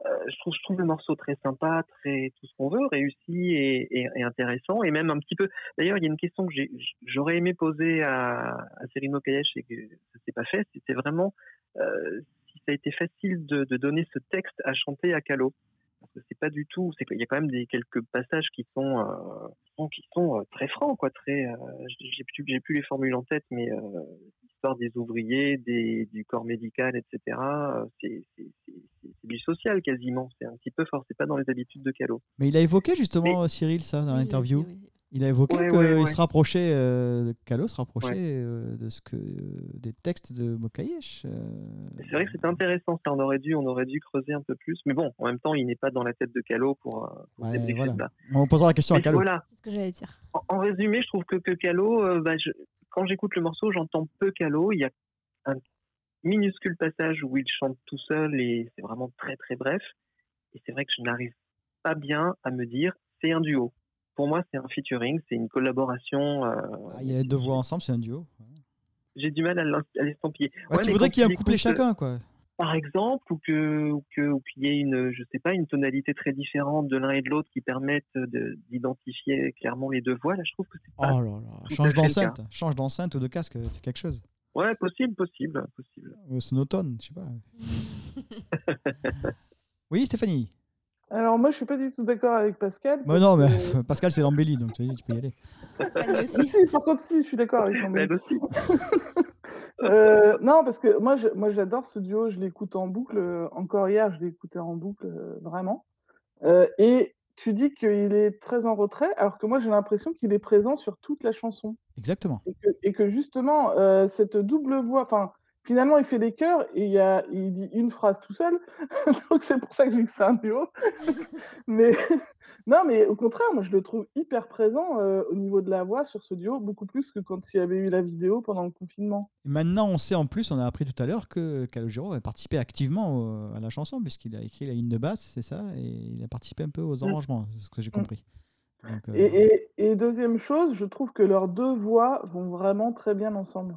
Euh, je, trouve, je trouve le morceau très sympa, très tout ce qu'on veut, réussi et, et- et intéressant, et même un petit peu. D'ailleurs, il y a une question que j'aurais aimé poser à, à Cyril Mokayesh et que ça s'est pas fait. C'était vraiment euh, ça a été facile de, de donner ce texte à chanter à Calo. Parce que c'est pas du tout. C'est qu'il y a quand même des quelques passages qui sont euh, qui sont, qui sont, euh, très francs, quoi. Très. euh, j'ai plus j'ai plus les formules en tête, mais euh, l'histoire des ouvriers, des, du corps médical, etc. euh, C'est c'est- c'est- c'est- c'est du social quasiment. C'est un petit peu fort. C'est pas dans les habitudes de Calo. Mais il a évoqué justement, Cyril, ça, dans Oui, l'interview. oui. Il a évoqué Ouais, qu'il ouais, ouais. se rapprochait, euh, Calo se rapprochait Ouais. euh, de ce que, des textes de Mokayesh. euh. C'est vrai que c'était intéressant. Ça, on aurait dû, on aurait dû creuser un peu plus. Mais bon, en même temps, il n'est pas dans la tête de Calo pour, euh, pour voilà. On posera la question à Calo. voilà. C'est ce que j'allais dire. En, en résumé, je trouve que, que Calo, euh, bah, je- quand j'écoute le morceau, j'entends peu Calo. Il y a un minuscule passage où il chante tout seul et c'est vraiment très très bref. Et c'est vrai que je n'arrive pas bien à me dire c'est un duo. Pour moi, c'est un featuring, c'est une collaboration. euh, Ah, il y a les deux voix ensemble, c'est un duo. J'ai du mal à l'estampiller. Ouais, Ouais, tu voudrais qu'il y ait un couplet l'écoutes, chacun, quoi. par exemple, ou que ou que ou qu'il y ait une, je sais pas, une tonalité très différente de l'un et de l'autre qui permettent de- d'identifier clairement les deux voix. Là, je trouve que c'est Oh pas. là là, tout à change d'enceinte, change d'enceinte ou de casque, fais quelque chose. Ouais, possible, possible, possible. Euh, Sonotone, je sais pas. <laughs> Oui, Stéphanie Alors moi, je suis pas du tout d'accord avec Pascal. Mais non, mais que- <laughs> Pascal, c'est l'embellie, donc tu, tu peux y aller. Ah, aussi. <laughs> si, par contre, si, je suis d'accord avec. Elle aussi. <laughs> Euh, non, parce que moi, je- moi, j'adore ce duo. Je l'écoute en boucle. euh, Encore hier, je écouté en boucle, euh, vraiment. Euh, et tu dis qu'il est très en retrait, alors que moi, j'ai l'impression qu'il est présent sur toute la chanson. Exactement. Et que, et que justement, euh, cette double voix, enfin, finalement, il fait des chœurs et il, y a, il dit une phrase tout seul. <laughs> Donc, c'est pour ça que je dis que c'est un duo. <laughs> mais <laughs> non, mais au contraire, moi, je le trouve hyper présent euh, au niveau de la voix sur ce duo, beaucoup plus que quand il y avait eu la vidéo pendant le confinement. Et maintenant, on sait en plus, on a appris tout à l'heure que Calogero a participé activement au- à la chanson, puisqu'il a écrit la ligne de basse, c'est ça, et il a participé un peu aux arrangements, c'est ce que j'ai Mm. compris. Donc, euh, Et, et- et deuxième chose, je trouve que leurs deux voix vont vraiment très bien ensemble.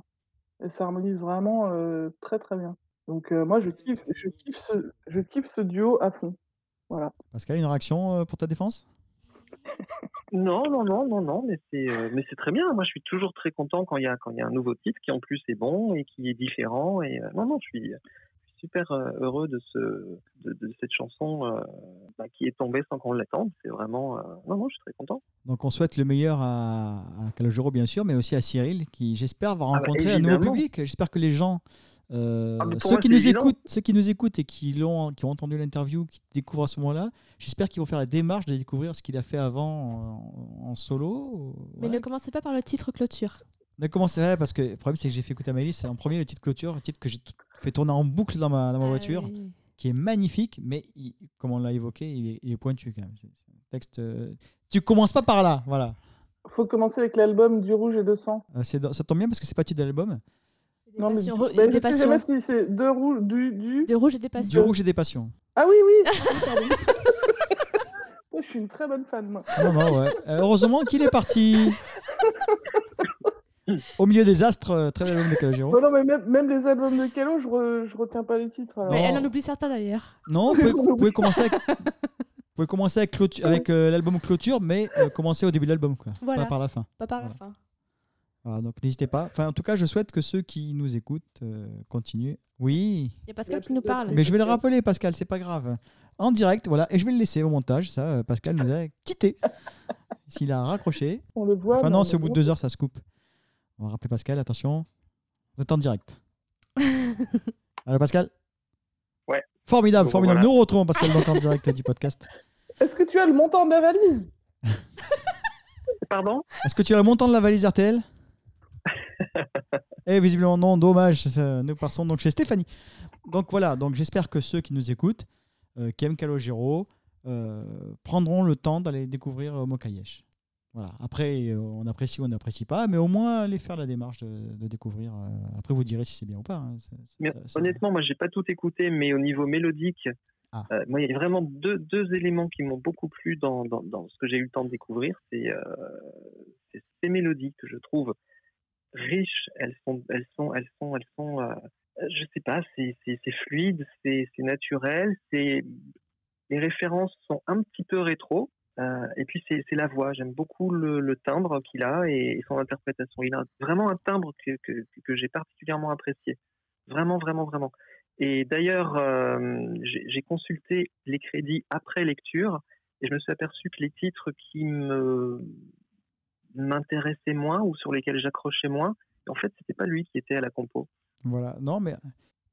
Et ça harmonise vraiment euh, très très bien. Donc euh, moi, je kiffe, je, kiffe ce, je kiffe ce duo à fond. Voilà. Pascal, une réaction pour ta défense? Non, non, non, non, non, mais c'est, euh, mais c'est très bien. Moi, je suis toujours très content quand il y a, quand il y a un nouveau titre qui en plus est bon et qui est différent. Et euh, non, non, je suis, je suis super euh, heureux de ce, de, de cette chanson euh, bah, qui est tombée sans qu'on l'attende. C'est vraiment, euh, non, non, je suis très content. Donc on souhaite le meilleur à, à Calogero, bien sûr, mais aussi à Cyril, qui j'espère va Ah bah, rencontrer un nouveau public. J'espère que les gens, euh, Ah, ceux, moi, qui nous écoutent, ceux qui nous écoutent et qui, l'ont, qui ont entendu l'interview, qui découvrent à ce moment-là, j'espère qu'ils vont faire la démarche de découvrir ce qu'il a fait avant en, en solo. Mais ne commencez pas par le titre clôture. Ne commencez pas parce que le problème c'est que j'ai fait écouter à Maëlys, c'est en premier le titre clôture, le titre que j'ai t- fait tourner en boucle dans ma, dans ma voiture, qui est magnifique, mais il- comme on l'a évoqué, il est, il est pointu quand même. C'est c'est un texte. euh, Tu commences pas par là, voilà. Faut commencer avec l'album Du Rouge et de Sang. Euh, ça tombe bien parce que c'est pas titre de l'album. Des Non, mais passions, des je sais passions. jamais si c'est de rouge, du, du. De rouge et des passions. Du rouge et des passions. Ah oui, oui. <laughs> je suis une très bonne fan, moi. Non, non, ouais. Euh, heureusement qu'il est parti. <laughs> Au milieu des astres, euh, très bel album de Calogero. Non, non, mais même, même les albums de Calo, je, re- je retiens pas les titres. alors. Mais elle en oublie certains d'ailleurs. Non, vous pouvez, <laughs> vous pouvez commencer avec, vous pouvez commencer avec, clôtu- avec euh, l'album Clôture, mais euh, commencer au début de l'album, quoi. Voilà. Pas par la fin. Pas par la fin. Voilà, donc n'hésitez pas. Enfin, en tout cas, je souhaite que ceux qui nous écoutent euh, continuent. Oui, Il y a Pascal qui nous parle. mais je vais le rappeler, Pascal, c'est pas grave. En direct, voilà, et je vais le laisser au montage. Ça, euh, Pascal nous a quitté. <laughs> S'il a raccroché. On le voit. Enfin, mais non, on c'est au bout de deux heures, ça se coupe. On va rappeler Pascal, attention. Vous êtes en direct. <laughs> Allô, Pascal Ouais. Formidable, Bon, formidable. voilà. Nous retrouvons Pascal donc en direct du podcast. <laughs> Est-ce que tu as le montant de la valise <laughs> Pardon Est-ce que tu as le montant de la valise RTL Eh, visiblement non, dommage. Nous passons donc chez Stéphanie. Donc voilà, donc j'espère que ceux qui nous écoutent, euh, qui aiment Calogero, euh, prendront le temps d'aller découvrir euh, Mokayesh. Voilà. Après, euh, on apprécie ou on n'apprécie pas, mais au moins aller faire la démarche de, de découvrir. euh, après, vous direz si c'est bien ou pas. hein. Mais honnêtement, moi, j'ai pas tout écouté, mais au niveau mélodique, Ah. euh, moi, il y a vraiment deux, deux éléments qui m'ont beaucoup plu dans, dans, dans ce que j'ai eu le temps de découvrir. C'est euh, c'est ces mélodies que je trouve riches. Elles sont, elles sont, elles sont, elles sont. euh, je sais pas, c'est c'est- c'est fluide, c'est c'est naturel, c'est les références sont un petit peu rétro. Euh, et puis c'est la voix. J'aime beaucoup le, timbre qu'il a et, son interprétation. Il a vraiment un timbre que, que, j'ai particulièrement apprécié. Vraiment, vraiment, vraiment. Et d'ailleurs, euh, j'ai consulté les crédits après lecture et je me suis aperçu que les titres qui m'intéressaient moins ou sur lesquels j'accrochais moins, en fait, c'était pas lui qui était à la compo. Voilà. Non, mais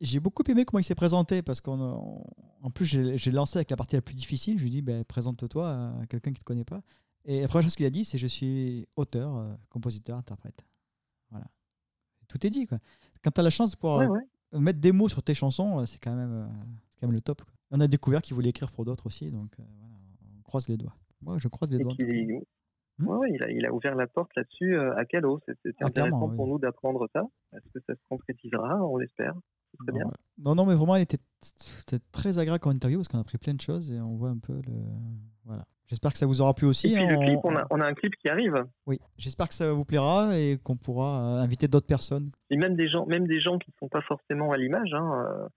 j'ai beaucoup aimé comment il s'est présenté parce qu'en en plus, j'ai lancé avec la partie la plus difficile. Je lui ai dit, ben, présente-toi à quelqu'un qui ne te connaît pas. Et la première chose qu'il a dit, c'est je suis auteur, euh, compositeur, interprète. Voilà. Tout est dit. Quoi. Quand tu as la chance de pouvoir Ouais, euh, ouais. mettre des mots sur tes chansons, euh, c'est quand, même, euh, c'est quand même le top. quoi. On a découvert qu'il voulait écrire pour d'autres aussi, donc euh, voilà, on croise les doigts. Moi, je croise les Et doigts. Hmm. ouais, ouais, il, a, il a ouvert la porte là-dessus euh, à Calo. C'était c'était Ah, intéressant pour nous d'apprendre ça. Est-ce que ça se concrétisera? On l'espère. Très Non, bien. non, non, mais vraiment, il était très agréable comme interview parce qu'on a appris plein de choses et on voit un peu le. Voilà. J'espère que ça vous aura plu aussi. Et puis hein, le clip, on- on a, on a un clip qui arrive. Oui, j'espère que ça vous plaira et qu'on pourra euh, inviter d'autres personnes. Et même des gens, même des gens qui ne sont pas forcément à l'image. Hein, euh,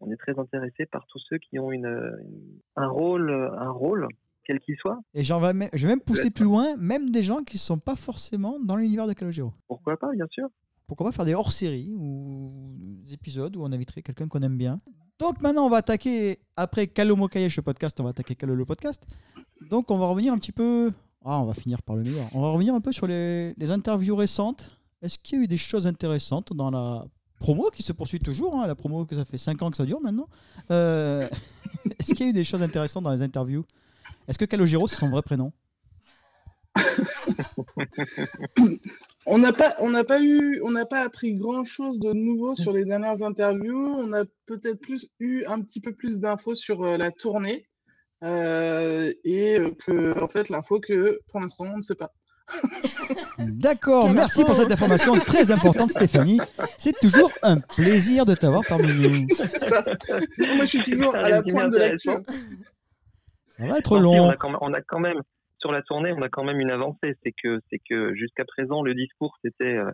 on est très intéressé par tous ceux qui ont une, une- un rôle, un rôle, quel qu'il soit. Et j'en vais, même- je vais même pousser plus loin, même des gens qui ne sont pas forcément dans l'univers de Calogero. Pourquoi pas, bien sûr. Pourquoi pas faire des hors-séries ou des épisodes où on inviterait quelqu'un qu'on aime bien. Donc maintenant, on va attaquer, après Calomo Kayesh podcast, on va attaquer Calo le podcast. Donc on va revenir un petit peu. Ah, on va finir par le meilleur. On va revenir un peu sur les, les interviews récentes. Est-ce qu'il y a eu des choses intéressantes dans la promo qui se poursuit toujours hein, La promo que ça fait 5 ans que ça dure maintenant. Euh, <laughs> Est-ce qu'il y a eu des choses intéressantes dans les interviews? Est-ce que Calogero, c'est son vrai prénom? <laughs> On n'a pas, on n'a pas eu, on n'a pas appris grand chose de nouveau sur les dernières interviews. On a peut-être plus eu un petit peu plus d'infos sur euh, la tournée euh, et euh, que, en fait, l'info que pour l'instant on ne sait pas. <laughs> D'accord, merci info pour cette information très importante, Stéphanie. C'est toujours un plaisir de t'avoir parmi nous. <laughs> Moi, je suis toujours Un à la pointe de l'actu. Ça va être long. a quand même, on a quand même sur la tournée, on a quand même une avancée. C'est que c'est que jusqu'à présent, le discours c'était euh,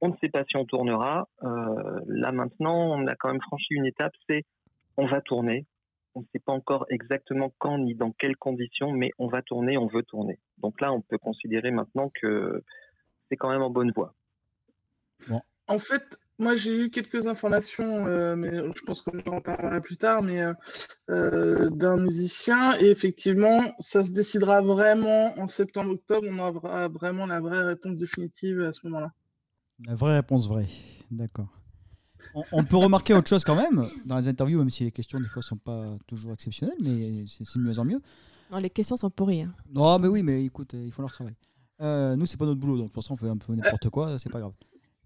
on ne sait pas si on tournera. Euh, là maintenant, on a quand même franchi une étape. C'est on va tourner. On ne sait pas encore exactement quand ni dans quelles conditions, mais on va tourner, on veut tourner. Donc là, on peut considérer maintenant que c'est quand même en bonne voie. En fait, moi j'ai eu quelques informations, euh, mais je pense qu'on en parlera plus tard, mais euh, euh, d'un musicien. Et effectivement, ça se décidera vraiment en septembre-octobre. On aura vraiment la vraie réponse définitive à ce moment-là. La vraie réponse vraie. D'accord. On, on peut remarquer autre chose quand même dans les interviews, même si les questions des fois sont pas toujours exceptionnelles, mais c'est de mieux en mieux. Non, les questions sont pourries. hein. Non, mais oui, mais écoute, ils font leur travail. Euh, nous, c'est pas notre boulot, donc pour ça, on fait un peu n'importe quoi, c'est pas grave.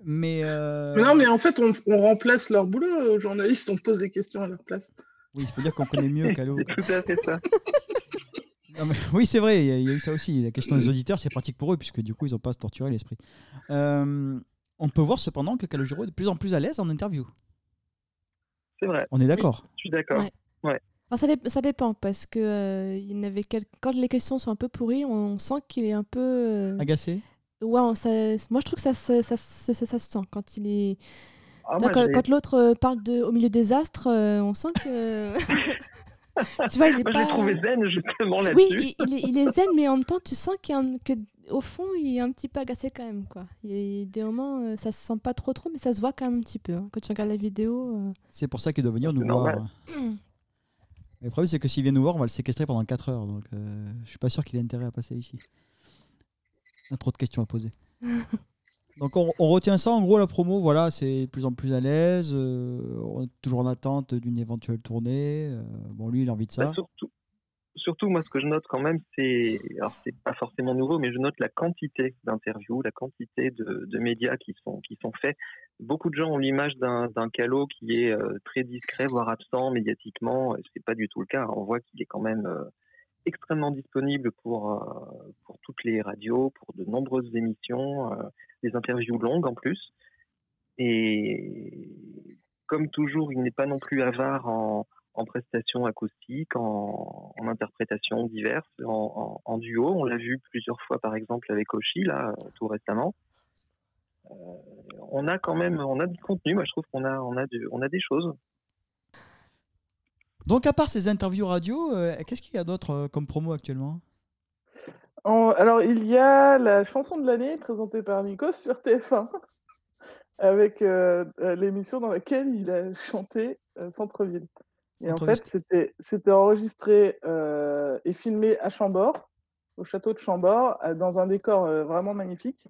Mais, euh, Mais non, mais en fait, on, on remplace leur boulot aux journalistes, on pose des questions à leur place. oui, il faut dire qu'on connaît mieux <laughs> Calo. Tout à fait ça. <laughs> Non, mais- oui, c'est vrai, il y, a- il y a eu ça aussi. La question des auditeurs, c'est pratique pour eux, puisque du coup, ils n'ont pas à se torturer l'esprit. Euh, on peut voir cependant que Calogero est de plus en plus à l'aise en interview. C'est vrai. On est d'accord. Je suis d'accord. Ouais. Enfin, ça, dép- ça dépend parce que euh, il y en avait quel- quand les questions sont un peu pourries, on sent qu'il est un peu. euh, Agacé? Ouais, on- ça- moi je trouve que ça, se- ça, ça, se sent quand il est. Ah, moi, quand l'autre euh, parle de au milieu des astres, euh, on sent que. <laughs> tu vois, il est moi, je pas. l'ai trouvé zen justement Oui, là-dessus. il, il est, il est zen, mais en même temps, tu sens qu'il que au fond, il est un petit peu agacé quand même, quoi. Il y a des moments, euh, ça se sent pas trop, trop, mais ça se voit quand même un petit peu. hein. Quand tu regardes la vidéo. euh. C'est pour ça qu'il doit venir nous voir. normal. Mais le problème, c'est que s'il vient nous voir, on va le séquestrer pendant 4 heures. Donc, euh, je suis pas sûr qu'il ait intérêt à passer ici. Trop de questions à poser. <laughs> donc, on, retient ça. En gros, la promo, voilà, c'est de plus en plus à l'aise. euh, on est toujours en attente d'une éventuelle tournée. euh, bon, lui, il a envie de ça. Bah, surtout, surtout, moi, ce que je note quand même, c'est, alors c'est pas forcément nouveau, mais je note la quantité d'interviews, la quantité de, médias qui sont, qui sont faits. Beaucoup de gens ont l'image d'un, calot qui est euh, très discret, voire absent médiatiquement. C'est pas du tout le cas. On voit qu'il est quand même extrêmement disponible pour, euh, pour toutes les radios, pour de nombreuses émissions, euh, des interviews longues en plus. Et comme toujours, il n'est pas non plus avare en, en prestations acoustiques, en, interprétations diverses, en, duo. On l'a vu plusieurs fois, par exemple, avec Oshi, là, tout récemment. Euh, on a quand même, on a du contenu. Moi, je trouve qu'on a, on a, du- on a des choses. Donc, à part ces interviews radio, euh, qu'est-ce qu'il y a d'autre euh, comme promo actuellement? En- alors, il y a la chanson de l'année présentée par Nikos sur TF1, <laughs> avec euh, euh, l'émission dans laquelle il a chanté euh, Centre-ville. Et en Centre-ville. fait, c'était c'était enregistré euh, et filmé à Chambord, au château de Chambord, euh, dans un décor euh, vraiment magnifique.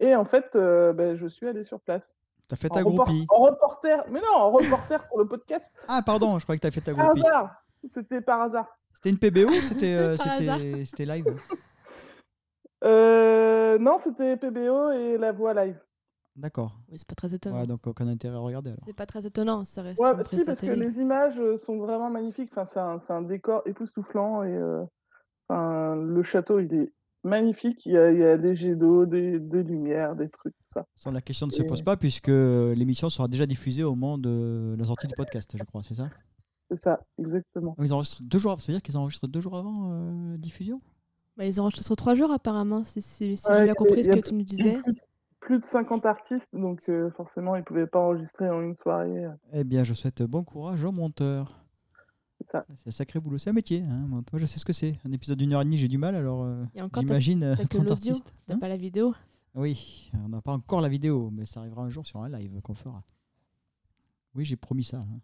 Et en fait, euh, ben, je suis allé sur place. T'as fait En, ta report- groupie. en reporter, mais non, en reporter pour le podcast. Ah, pardon, je croyais que t'as fait ta Par groupie. hasard. C'était par hasard. C'était une PBO ou c'était euh, <laughs> Par hasard. c'était- c'était live? Euh, non, c'était PBO et la voix live. D'accord. Oui, c'est pas très étonnant. Ouais, donc aucun intérêt à regarder alors. C'est pas très étonnant, ça reste Ouais, une bah, si, presta parce que télé. les images euh, sont vraiment magnifiques. Enfin, c'est un, c'est un décor époustouflant et euh, enfin, le château, il est magnifique. Il y a, il y a des jets d'eau, des, des lumières, des trucs, tout ça. Sans la question ne se pose pas puisque l'émission sera déjà diffusée au moment de la sortie du podcast, je crois, c'est ça? C'est ça, exactement. Ils enregistrent deux jours, ça veut dire qu'ils enregistrent deux jours avant euh, la diffusion? Bah, ils enregistrent sur trois jours apparemment, si, si, si Ouais, j'ai bien compris ce que tu nous disais. Plus de, plus de 50 artistes, donc euh, forcément, ils pouvaient pas enregistrer en une soirée. Eh bien, je souhaite bon courage aux monteurs. C'est ça. C'est un sacré boulot, c'est un métier. hein. Moi, je sais ce que c'est. Un épisode d'une heure et demie, j'ai du mal, alors euh, encore, t'as j'imagine euh, t'as que 30 l'audio, t'as Hein pas la vidéo. oui, on n'a pas encore la vidéo, mais ça arrivera un jour sur un live qu'on fera. Oui, j'ai promis ça. hein.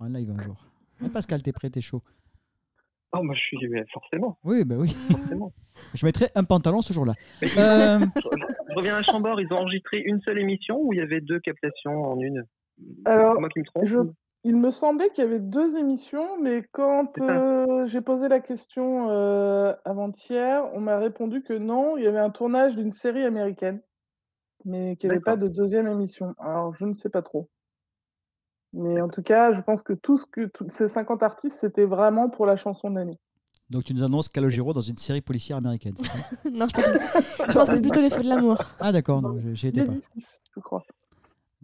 On fera un live un jour. Hein, Pascal, t'es prêt, t'es chaud? Oh, moi, je suis mais forcément, Oui, bah oui. forcément. <laughs> Je mettrai un pantalon ce jour-là. Euh, <laughs> je reviens à Chambord, ils ont enregistré une seule émission ou il y avait deux captations en une? Alors, C'est moi qui me trompe je- Il me semblait qu'il y avait deux émissions, mais quand C'est ça. euh, j'ai posé la question euh, avant-hier, on m'a répondu que non, il y avait un tournage d'une série américaine, mais qu'il n'y avait pas de deuxième émission. Alors, je ne sais pas trop. Mais en tout cas, je pense que tout ce que tous ces 50 artistes, c'était vraiment pour la chanson de l'année. donc, tu nous annonces Calogero dans une série policière américaine. c'est ça? <laughs> Non, je pense, je pense que c'est plutôt les feux de l'amour. ah, d'accord, non, je- j'y étais Les pas. 10, je crois.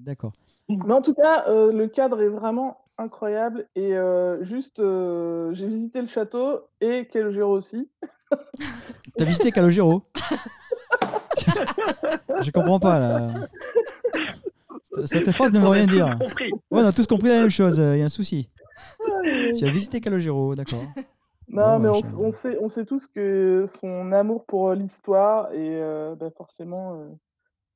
D'accord. Mais en tout cas, euh, le cadre est vraiment incroyable. Et euh, juste, euh, j'ai visité le château et Calogero aussi. <laughs> T'as visité Calogero? <laughs> Je comprends pas là. Cette- phrase ne veut rien dire. compris. Ouais, on a tous compris la même chose, il y a un souci. Tu as visité Calogero, d'accord. Non, Bon, mais bah, on, sait, on sait tous que son amour pour l'histoire et euh, bah, forcément, euh,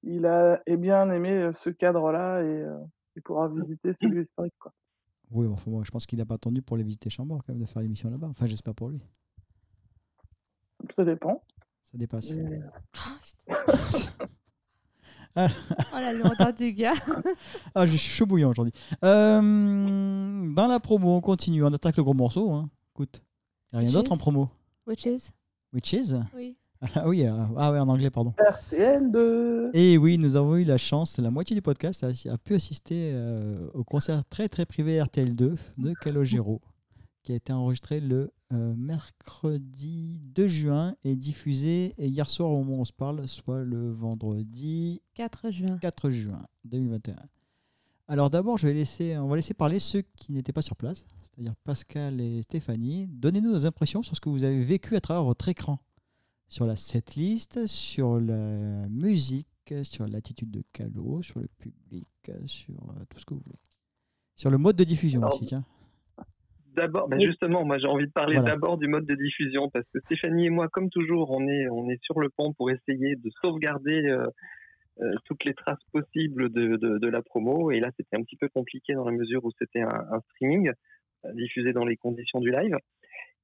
il a est bien aimé euh, ce cadre-là et euh, il pourra visiter celui historique. Quoi. Oui, enfin, moi, je pense qu'il n'a pas attendu pour les visiter Chambord quand même de faire l'émission là-bas. Enfin, j'espère pour lui. Ça dépend. Ça dépasse. Mais- Ah, <laughs> Oh la lourdeur du gars. <laughs> ah, je suis chaud bouillant aujourd'hui. Euh, dans la promo, on continue. On attaque le gros morceau. Hein. Écoute, il n'y a rien Which d'autre en is? promo? Which is? Witches Oui. Ah oui, euh, ah ouais, en anglais, pardon. RTL2. Et oui, nous avons eu la chance, la moitié du podcast a, a pu assister euh, au concert très très privé RTL2 de Calogero, qui a été enregistré le euh, mercredi 2 juin et diffusé hier soir au moment où on se parle, soit le vendredi 4 juin. 4 juin 2021. Alors d'abord, je vais laisser, on va laisser parler ceux qui n'étaient pas sur place, c'est-à-dire Pascal et Stéphanie. Donnez-nous nos impressions sur ce que vous avez vécu à travers votre écran, sur la setlist, sur la musique, sur l'attitude de Calo, sur le public, sur euh, tout ce que vous voulez. Sur le mode de diffusion Alors, aussi, tiens. D'abord, ben justement, moi j'ai envie de parler Voilà. d'abord du mode de diffusion parce que Stéphanie et moi, comme toujours, on est, on est sur le pont pour essayer de sauvegarder euh, euh, toutes les traces possibles de, de, de la promo. Et là, c'était un petit peu compliqué dans la mesure où c'était un, un streaming diffusé dans les conditions du live.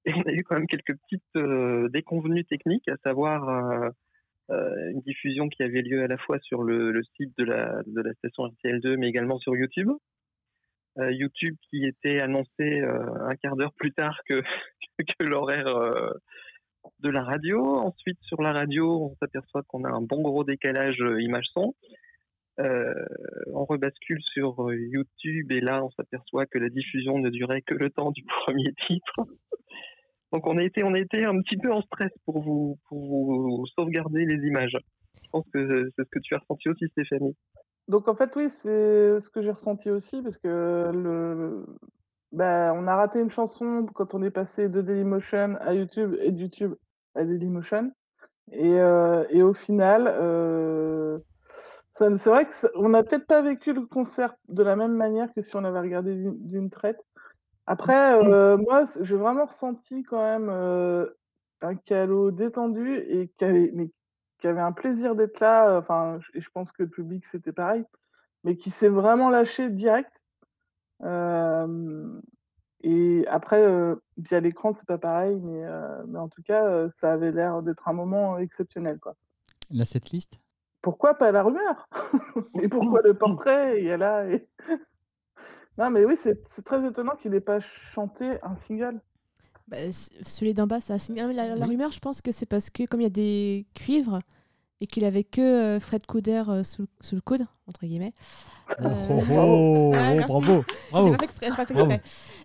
Et on a eu quand même quelques petites euh, déconvenues techniques, à savoir euh, euh, une diffusion qui avait lieu à la fois sur le, site de la, station RTL2, mais également sur YouTube. YouTube qui était annoncé un quart d'heure plus tard que, <laughs> l'horaire de la radio. Ensuite, sur la radio, on s'aperçoit qu'on a un bon gros décalage image-son. On rebascule sur YouTube et là, on s'aperçoit que la diffusion ne durait que le temps du <laughs> premier titre. Donc, on a été, on a été un petit peu en stress pour vous, pour vous sauvegarder les images. Je pense que c'est ce que tu as ressenti aussi, Stéphanie. Donc en fait, oui, c'est ce que j'ai ressenti aussi parce que le, bah, on a raté une chanson quand on est passé de Dailymotion à YouTube et de YouTube à Dailymotion. Et, euh, et au final, euh, c'est vrai qu'on n'a peut-être pas vécu le concert de la même manière que si on avait regardé d'une traite. Après, euh, moi, j'ai vraiment ressenti quand même euh, un calot détendu et qui avait, mais qui avait un plaisir d'être là. Enfin, je- et je pense que le public, c'était pareil, mais qui s'est vraiment lâché direct. Euh, et après, euh, via l'écran, c'est pas pareil, mais, euh, mais en tout cas, euh, ça avait l'air d'être un moment exceptionnel, quoi. La setlist? Pourquoi pas la rumeur? <laughs> Et pourquoi le portrait? Il y a là. et- non, mais oui, c'est c'est très étonnant qu'il n'ait pas chanté un single. Bah, celui d'en bas, c'est assez bien. La, la Oui. rumeur, je pense que c'est parce que comme il y a des cuivres et qu'il avait que euh, Fred Couder euh, sous, sous le coude, entre guillemets. <laughs> Oh, euh, oh, oh, Ah, oh, merci. bravo, <laughs> bravo. pas fait exprès, pas exprès.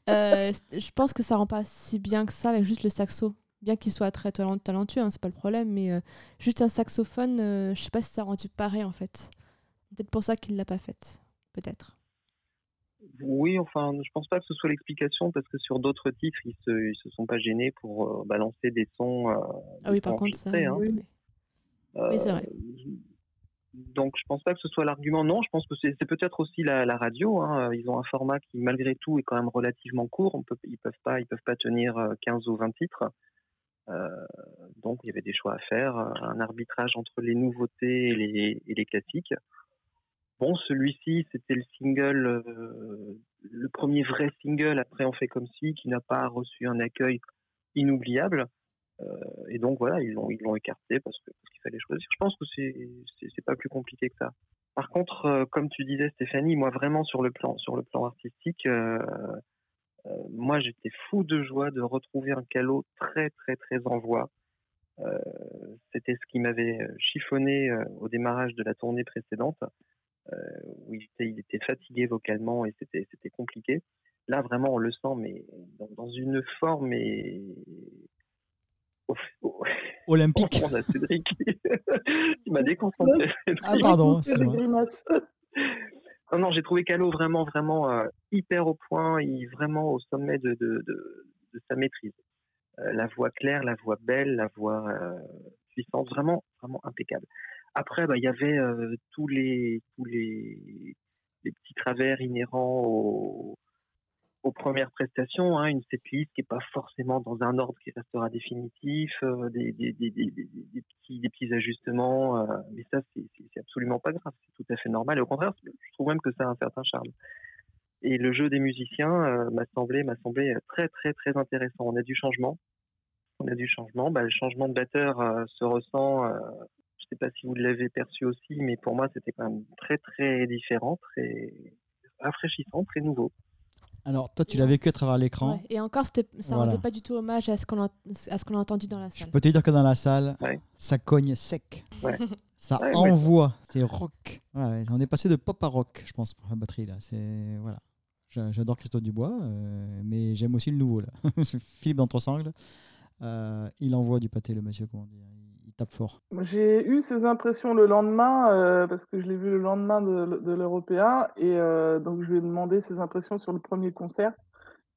Euh, je pense que ça rend pas si bien que ça avec juste le saxo. Bien qu'il soit très talent- talentueux, hein, c'est pas le problème, mais euh, juste un saxophone, euh, je sais pas si ça rend pareil en fait. Peut-être pour ça qu'il l'a pas faite. Peut-être. Oui, enfin, je pense pas que ce soit l'explication parce que sur d'autres titres, ils se, ils se sont pas gênés pour euh, balancer des sons. euh, Ah oui, par contre, ça. hein. oui. c'est vrai. Euh, donc je pense pas que ce soit l'argument. Non, je pense que c'est peut-être aussi la, la radio. hein. Ils ont un format qui malgré tout est quand même relativement court. On peut, ils peuvent pas, ils peuvent pas tenir euh, 15 ou 20 titres. Euh, donc il y avait des choix à faire, euh, un arbitrage entre les nouveautés et les, et les classiques. Bon, celui-ci, c'était le single, euh, le premier vrai single. Après, on fait comme si, qui n'a pas reçu un accueil inoubliable. Euh, et donc voilà, ils l'ont ils l'ont écarté parce qu'il fallait choisir. Je pense que c'est c'est pas plus compliqué que ça. Par contre, euh, comme tu disais Stéphanie, moi vraiment sur le plan sur le plan artistique, moi j'étais fou de joie de retrouver un calot très très très en voix. Euh, C'était ce qui m'avait chiffonné au démarrage de la tournée précédente, où il était, il était fatigué vocalement et c'était c'était compliqué. Là vraiment on le sent, mais dans, dans une forme et au- <laughs> Olympique. Franchement, là, Cédric, <laughs> il m'a déconcentré. Ah, pardon, C'est des <laughs> excuse-moi. grimaces. Non, non, j'ai trouvé Calo vraiment, vraiment euh, hyper au point, il vraiment au sommet de, de, de, de sa maîtrise. Euh, la voix claire, la voix belle, la voix euh, puissante, vraiment, vraiment impeccable. Après, bah, il y avait euh, tous les tous les, petits travers inhérents au- aux premières prestations, hein, une setlist qui n'est pas forcément dans un ordre qui restera définitif, euh, des, des, des, des, petits, des petits ajustements, euh, mais ça, c'est absolument pas grave, c'est tout à fait normal. Au contraire, je trouve même que ça a un certain charme. Et le jeu des musiciens m'a semblé, m'a semblé très, très, très intéressant. On a du changement. On a du changement. Bah, le changement de batteur se ressent. Je sais pas si vous l'avez perçu aussi, mais pour moi, c'était quand même très, très différent, très rafraîchissant, très nouveau. Alors, toi, tu l'as vécu à travers l'écran. Ouais, Et encore, ça Voilà. rendait pas du tout hommage à ce qu'on a, entendu dans la Je salle. peux te dire que dans la salle, Ouais. ça cogne sec. Ouais. <laughs> Ça envoie. C'est rock. On est passé de pop à rock, je pense, pour la batterie. là. C'est voilà. J'a- J'adore Christophe Dubois, euh, mais j'aime aussi le nouveau. là. <laughs> Philippe d'Entresangles, euh, il envoie du pâté, le monsieur, comment dire. Il tape fort. J'ai eu ces impressions le lendemain, euh, parce que je l'ai vu le lendemain de, de l'Européen, et euh, donc je lui ai demandé ses impressions sur le premier concert.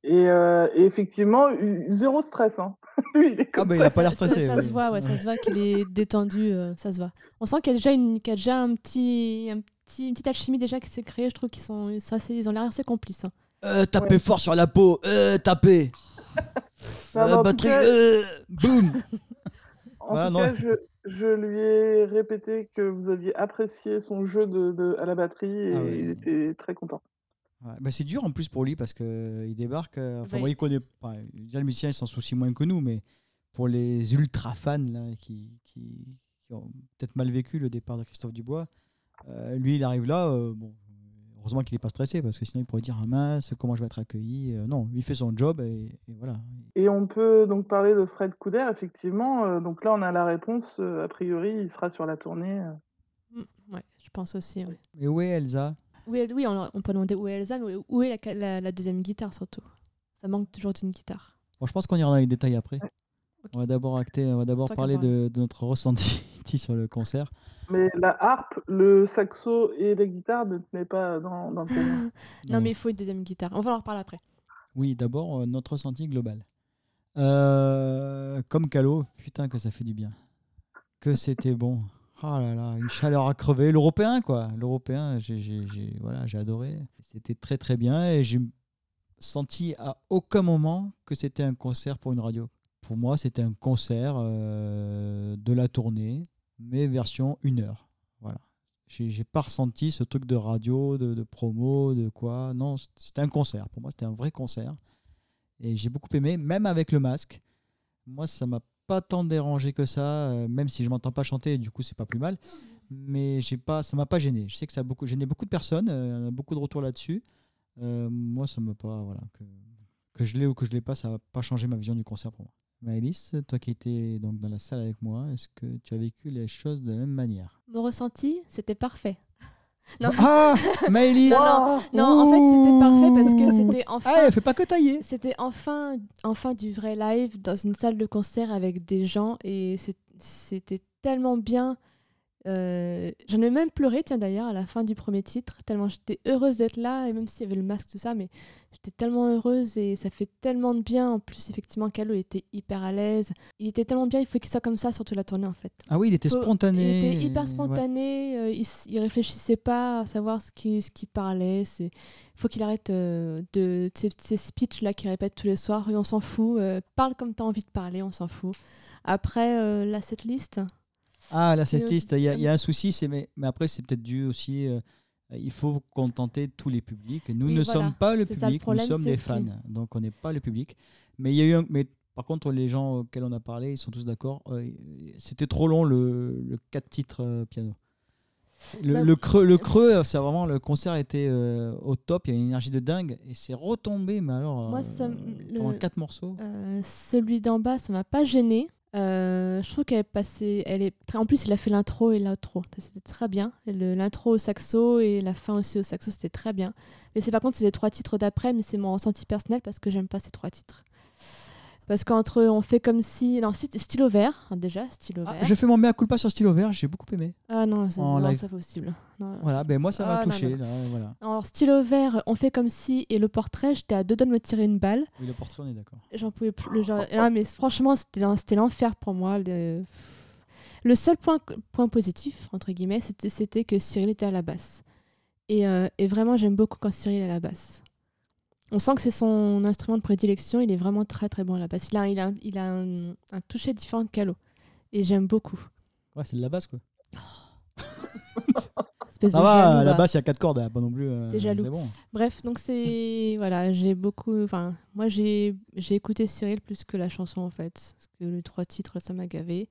Et, euh, et effectivement, zéro stress. Hein. <laughs> Lui, il est Ah, bah, il a pas l'air Ça- stressé. Ça, ouais. se voit, ouais, ça se voit qu'il est détendu, euh, ça se voit. On sent qu'il y a déjà une, qu'il y a déjà un petit, un petit, une petite alchimie déjà qui s'est créée. Je trouve qu'ils sont, ils sont assez, ils ont l'air assez complices. hein. Euh, tapez fort sur la peau. Euh, tapez. <laughs> Non, Euh, batterie. cas- euh, boum. En Ah, tout non. cas, je, je lui ai répété que vous aviez apprécié son jeu de, de- à la batterie et Ah ouais. il était très content. Ouais, bah, c'est dur en plus pour lui parce qu'il débarque. euh, enfin, Ouais. moi, il connaît pas. Déjà, le musicien, il s'en soucie moins que nous, mais pour les ultra fans là, qui, qui, qui ont peut-être mal vécu le départ de Christophe Dubois, euh, lui, il arrive là. euh, bon, heureusement qu'il n'est pas stressé parce que sinon, il pourrait dire ah, mince, comment je vais être accueilli. Euh, non, il fait son job et, et voilà. Et on peut donc parler de Fred Couder, effectivement. euh, donc là, on a la réponse. euh, a priori, il sera sur la tournée. euh. Mm, ouais, je pense aussi. ouais. Mais où est Elsa? Est- oui, on, on peut demander où est Elsa, mais où est la, la- la deuxième guitare surtout? Ça manque toujours d'une guitare. Bon, Je pense qu'on ira dans les détails après. On va d'abord acter, on va d'abord parler de notre ressenti <laughs> sur le concert. Mais la harpe, le saxo et la guitare ne tenaient pas dans, dans le thème. <laughs> Non, mais il faut une deuxième guitare. On va en reparler après. Oui, d'abord, euh, notre ressenti global. Euh, comme Calo, putain que ça fait du bien. Que c'était bon. Ah là là, une chaleur à crever. L'européen, quoi. L'européen, j'ai, voilà, j'ai adoré. C'était très très bien et j'ai senti à aucun moment que c'était un concert pour une radio. Pour moi, c'était un concert euh, de la tournée, mais version une heure. Voilà. J'ai, pas ressenti ce truc de radio, de, promo, de quoi. Non, c'était un concert. Pour moi, c'était un vrai concert. Et j'ai beaucoup aimé, même avec le masque. Moi, ça m'a pas tant dérangé que ça, euh, même si je m'entends pas chanter, du coup, c'est pas plus mal. Mais j'ai pas, ça m'a pas gêné. Je sais que ça a beaucoup, gêné beaucoup de personnes, euh, a beaucoup de retours là-dessus. Euh, moi, ça m'a pas, voilà, que, que je l'ai ou que je l'ai pas, ça va pas changer ma vision du concert pour moi. Maëlys, toi qui étais donc dans la salle avec moi, est-ce que tu as vécu les choses de la même manière? Mon ressenti, c'était parfait. Non. Ah, Maëlys Non, Non, en fait, c'était parfait parce que c'était enfin. Ah, elle fait pas que tailler. C'était enfin, enfin du vrai live dans une salle de concert avec des gens et c'était tellement bien Euh, J'en ai même pleuré, tiens d'ailleurs, à la fin du premier titre, tellement j'étais heureuse d'être là, et même s'il y avait le masque, tout ça, mais j'étais tellement heureuse et ça fait tellement de bien. En plus, effectivement, Calo était hyper à l'aise. Il était tellement bien, il faut qu'il soit comme ça sur toute la tournée en fait. Ah oui, il était Faut- spontané. Il était hyper ouais. spontané, euh, il, il réfléchissait pas à savoir ce qui, ce qui parlait. Il faut qu'il arrête euh, de ces, ces speeches là qu'il répète tous les soirs. Et on s'en fout. euh, parle comme tu as envie de parler, on s'en fout. Après, euh, la setlist, Ah, Sinon, liste, il y, a- y un souci, c'est mais, mais après, c'est peut-être dû aussi. euh, il faut contenter tous les publics. Nous Oui, ne voilà. sommes pas le C'est ça, le public, nous sommes des que- fans. Donc, on n'est pas le public. Mais il y a eu un- mais par contre, les gens auxquels on a parlé, ils sont tous d'accord. euh, C'était trop long le, le 4 titres euh, piano. Le, Bah, le creux, le creux, c'est vraiment le concert était euh, au top. Il y a une énergie de dingue et c'est retombé. Mais alors, Moi, ça pendant quatre morceaux. celui d'en bas, ça m'a pas gêné. Euh, je trouve qu'elle passée. Elle est très... En plus, il a fait l'intro et l'outro. C'était très bien. L'intro au saxo et la fin aussi au saxo, c'était très bien. Mais c'est par contre, c'est les trois titres d'après, mais c'est mon ressenti personnel parce que j'aime pas ces trois titres. Parce qu'entre on fait comme si. Non, stylo vert, hein, déjà, stylo Ah, vert. je fais mon mea culpa sur stylo vert, j'ai beaucoup aimé. Ah non, c'est En non, pas possible. Non, Voilà, ben moi ça m'a Ah, touché. non, là, voilà. Alors, stylo vert, on fait comme si. Et le portrait, j'étais à deux doigts de me tirer une balle. Oui, le portrait, on est d'accord. J'en pouvais plus. le genre- Non, mais franchement, c'était l'en- c'était l'enfer pour moi. Le, le seul point, point positif, entre guillemets, c'était c'était que Cyril était à la basse. Et, euh, et vraiment, j'aime beaucoup quand Cyril est à la basse. On sent que c'est son instrument de prédilection. Il est vraiment très très bon à la basse. Il a, il a, il a un, un toucher différent de Calo. Et j'aime beaucoup. Ouais, c'est de la basse quoi. <laughs> Espèce de jaloux, à la basse, il y a quatre cordes, hein, pas non plus. euh, T'es jaloux. C'est bon. Bref, donc c'est voilà, j'ai beaucoup, enfin moi j'ai écouté Cyril plus que la chanson en fait, parce que les trois titres ça m'a gavé.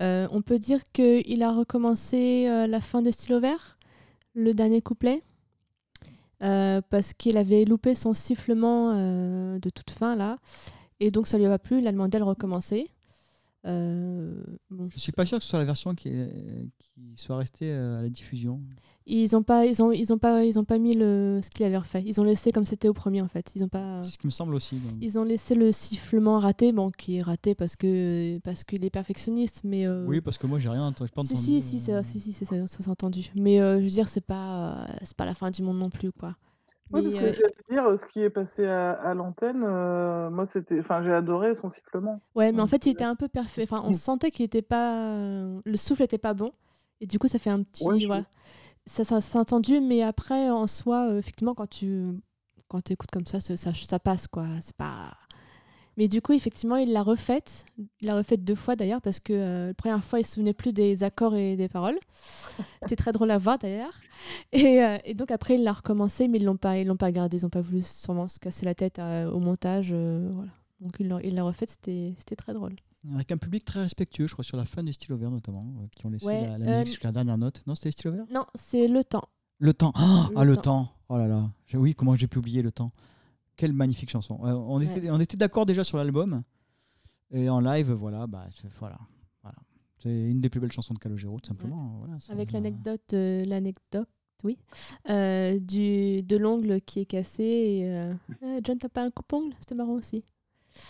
Euh, on peut dire que il a recommencé euh, la fin de Stylo Vert, le dernier couplet, euh, parce qu'il avait loupé son sifflement euh, de toute fin là, et donc ça lui a pas plu, il a demandé à recommencer. Euh, bon, Je suis pas sûr que ce soit la version qui, est- qui soit restée euh, à la diffusion. ils ont pas, ils ont, ils ont pas, ils ont pas mis le ce qu'il avait refait. Ils ont laissé comme c'était au premier en fait. Ils ont pas. C'est ce qui me semble aussi. donc. Ils ont laissé le sifflement raté, bon, qui est raté parce que parce qu'il est perfectionniste, mais euh, Oui, parce que moi j'ai rien entendu. pas si, entendu, si si euh, c'est si si c'est ça, ça s'est entendu. Mais je veux dire c'est pas c'est pas la fin du monde non plus quoi. Oui, Mais, parce que euh, j'allais dire, euh, ce qui est passé à, à l'antenne, euh, moi, c'était, enfin, j'ai adoré son sifflement. ouais, mais en donc, fait il était un peu parfait. Enfin, on Mm. sentait qu'il était pas le souffle était pas bon et du coup ça fait un petit Ouais, je- voilà. Ça, ça s'est entendu, mais après en soi euh, effectivement quand tu quand écoutes comme ça, ça ça ça passe quoi. C'est pas Mais du coup, effectivement, il l'a refaite. Il l'a refaite deux fois d'ailleurs, parce que euh, la première fois, il se souvenait plus des accords et des paroles. <laughs> C'était très drôle à voir d'ailleurs. Et, euh, et donc après, il l'a recommencé, mais ils l'ont pas, ils l'ont pas gardé. Ils n'ont pas voulu sûrement se casser la tête euh, au montage. euh, voilà. Donc il l'a, refaite. C'était, c'était très drôle. Avec un public très respectueux, je crois, sur la fin des stylos verts notamment, euh, qui ont laissé Ouais, la, la euh, musique jusqu'à la dernière note. Non, c'était les stylos verts? Non, c'est le temps. Le temps. Ah, Le ah, le temps. temps. Oh là là. Oui, comment j'ai pu oublier le temps? Quelle magnifique chanson. Euh, on, Ouais. était, on était d'accord déjà sur l'album. Et en live, voilà, bah, c'est, voilà, voilà. C'est une des plus belles chansons de Calogero, tout simplement. Voilà, ça- Avec l'anecdote, euh, l'anecdote, oui, euh, du de l'ongle qui est cassé. Et, John, t'as pas un coupe-ongle C'était marrant aussi.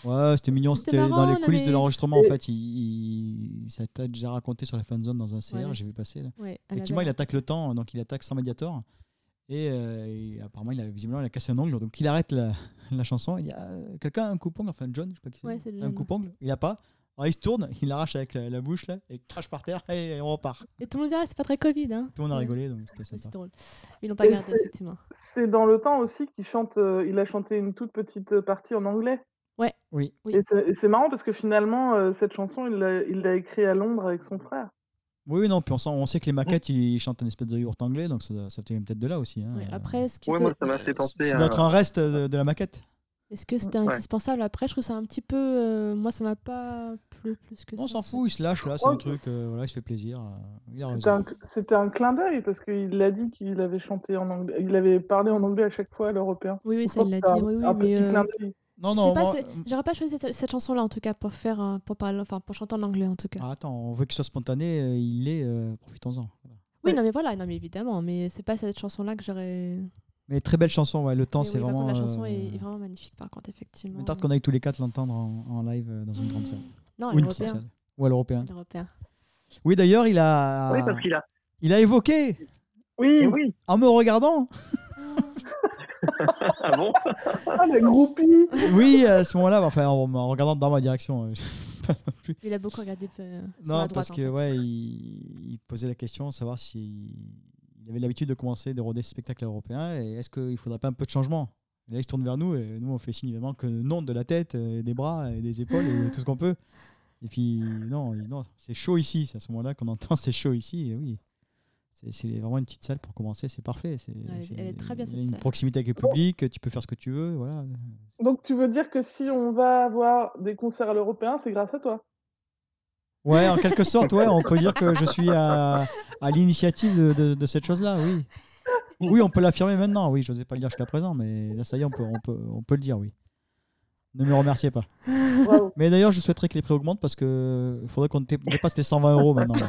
Ouais, c'était mignon. C'était dans les coulisses de l'enregistrement, en fait. Il, il- ça t'a déjà raconté sur la fanzone dans un CR, Ouais. j'ai vu passer. Là. Ouais, Effectivement, il attaque le temps, donc il attaque sans médiator. Et, euh, et apparemment, il a, visiblement, il a cassé un ongle. Donc il arrête la, <laughs> la chanson. Il dit ah, Quelqu'un a un coupe-ongle? Enfin, John, je sais pas qui c'est. Ouais, c'est un John. coupe-ongle? Il a pas. Alors il se tourne, il l'arrache avec la, la bouche là, et crache par terre, et on repart. Et tout le monde dit, ah, c'est pas très Covid. Hein. Tout le monde a Ouais. rigolé, donc c'était Ouais, C'est sympa. drôle. Ils l'ont pas Et gardé, effectivement. C'est dans le temps aussi qu'il chante, euh, il a chanté une toute petite partie en anglais. Oui. Oui. Et c'est et c'est marrant parce que finalement, euh, cette chanson, il l'a il l'a écrite à Londres avec son frère. Oui, non, puis on sait, on sait que les maquettes, ils chantent un espèce de yaourt anglais, donc ça, ça vient peut-être de là aussi. hein. Ouais, Après, est-ce que Ouais, c'est- moi, ça m'a fait penser Ça à. doit être un reste de, de la maquette. est-ce que c'était Ouais. indispensable? Après, je trouve ça un petit peu. euh, moi, ça m'a pas plu plus que On ça. s'en fout, il se lâche là, c'est un truc, euh, voilà, il se fait plaisir. euh, C'était un, clin d'œil parce qu'il a dit qu'il avait chanté en anglais, il avait parlé en anglais à chaque fois à l'européen. Oui, oui, ça, il l'a dit. un- Oui, oui, un mais. petit euh, clin d'œil. Non, non, moi- c'est- J'aurais pas choisi cette, cette chanson-là, en tout cas, pour faire, euh, pour parler, enfin, pour chanter en anglais, en tout cas. Ah, attends, on veut qu'il soit spontané, euh, il est, euh, profitons-en. Voilà. oui, ouais. non, mais voilà, non, mais évidemment, mais c'est pas cette chanson-là que j'aurais. Mais très belle chanson, ouais, le temps Mais c'est oui, vraiment. contre, la chanson euh, est, vraiment magnifique, par contre, effectivement. Une tarte qu'on aille tous les quatre l'entendre en, en live euh, dans une grande salle. Non, Ou une petite l'européen. salle. Ou à l'européen. Oui, d'ailleurs, il a, Oui, parce qu'il a. il a évoqué, Oui, oui. en me regardant, <laughs> <laughs> Ah bon? Ah, la groupie oui, à ce moment-là, enfin, en regardant dans ma direction. euh, <laughs> Il a beaucoup regardé euh, sur non, la droite. parce en que, fait. ouais, il, il posait la question, savoir si il avait l'habitude de commencer de rôder ce spectacle européen et est-ce qu'il ne faudrait pas un peu de changement? Et là, il se tourne vers nous et nous, on fait signe évidemment que non, de la tête, euh, des bras et des épaules et tout ce qu'on peut. Et puis, non, non c'est chaud ici. C'est à ce moment-là qu'on entend c'est chaud ici. Et oui, c'est vraiment une petite salle pour commencer. C'est parfait. Est- c'est- elle est très bien, cette une salle. proximité avec le public. Tu peux faire ce que tu veux. Voilà. Donc tu veux dire que si on va avoir des concerts à l'européen, c'est grâce à toi? Ouais, en quelque <laughs> sorte, ouais, on peut dire que je suis à, à l'initiative de, de- de cette chose-là, oui. Oui, on peut l'affirmer maintenant, oui, je n'osais pas le dire jusqu'à présent, mais là, ça y est, on peut, on, peut, on peut le dire, oui. Ne me remerciez pas. Mais d'ailleurs, je souhaiterais que les prix augmentent parce qu'il faudrait qu'on dé- dépasse les 120 euros maintenant. <laughs>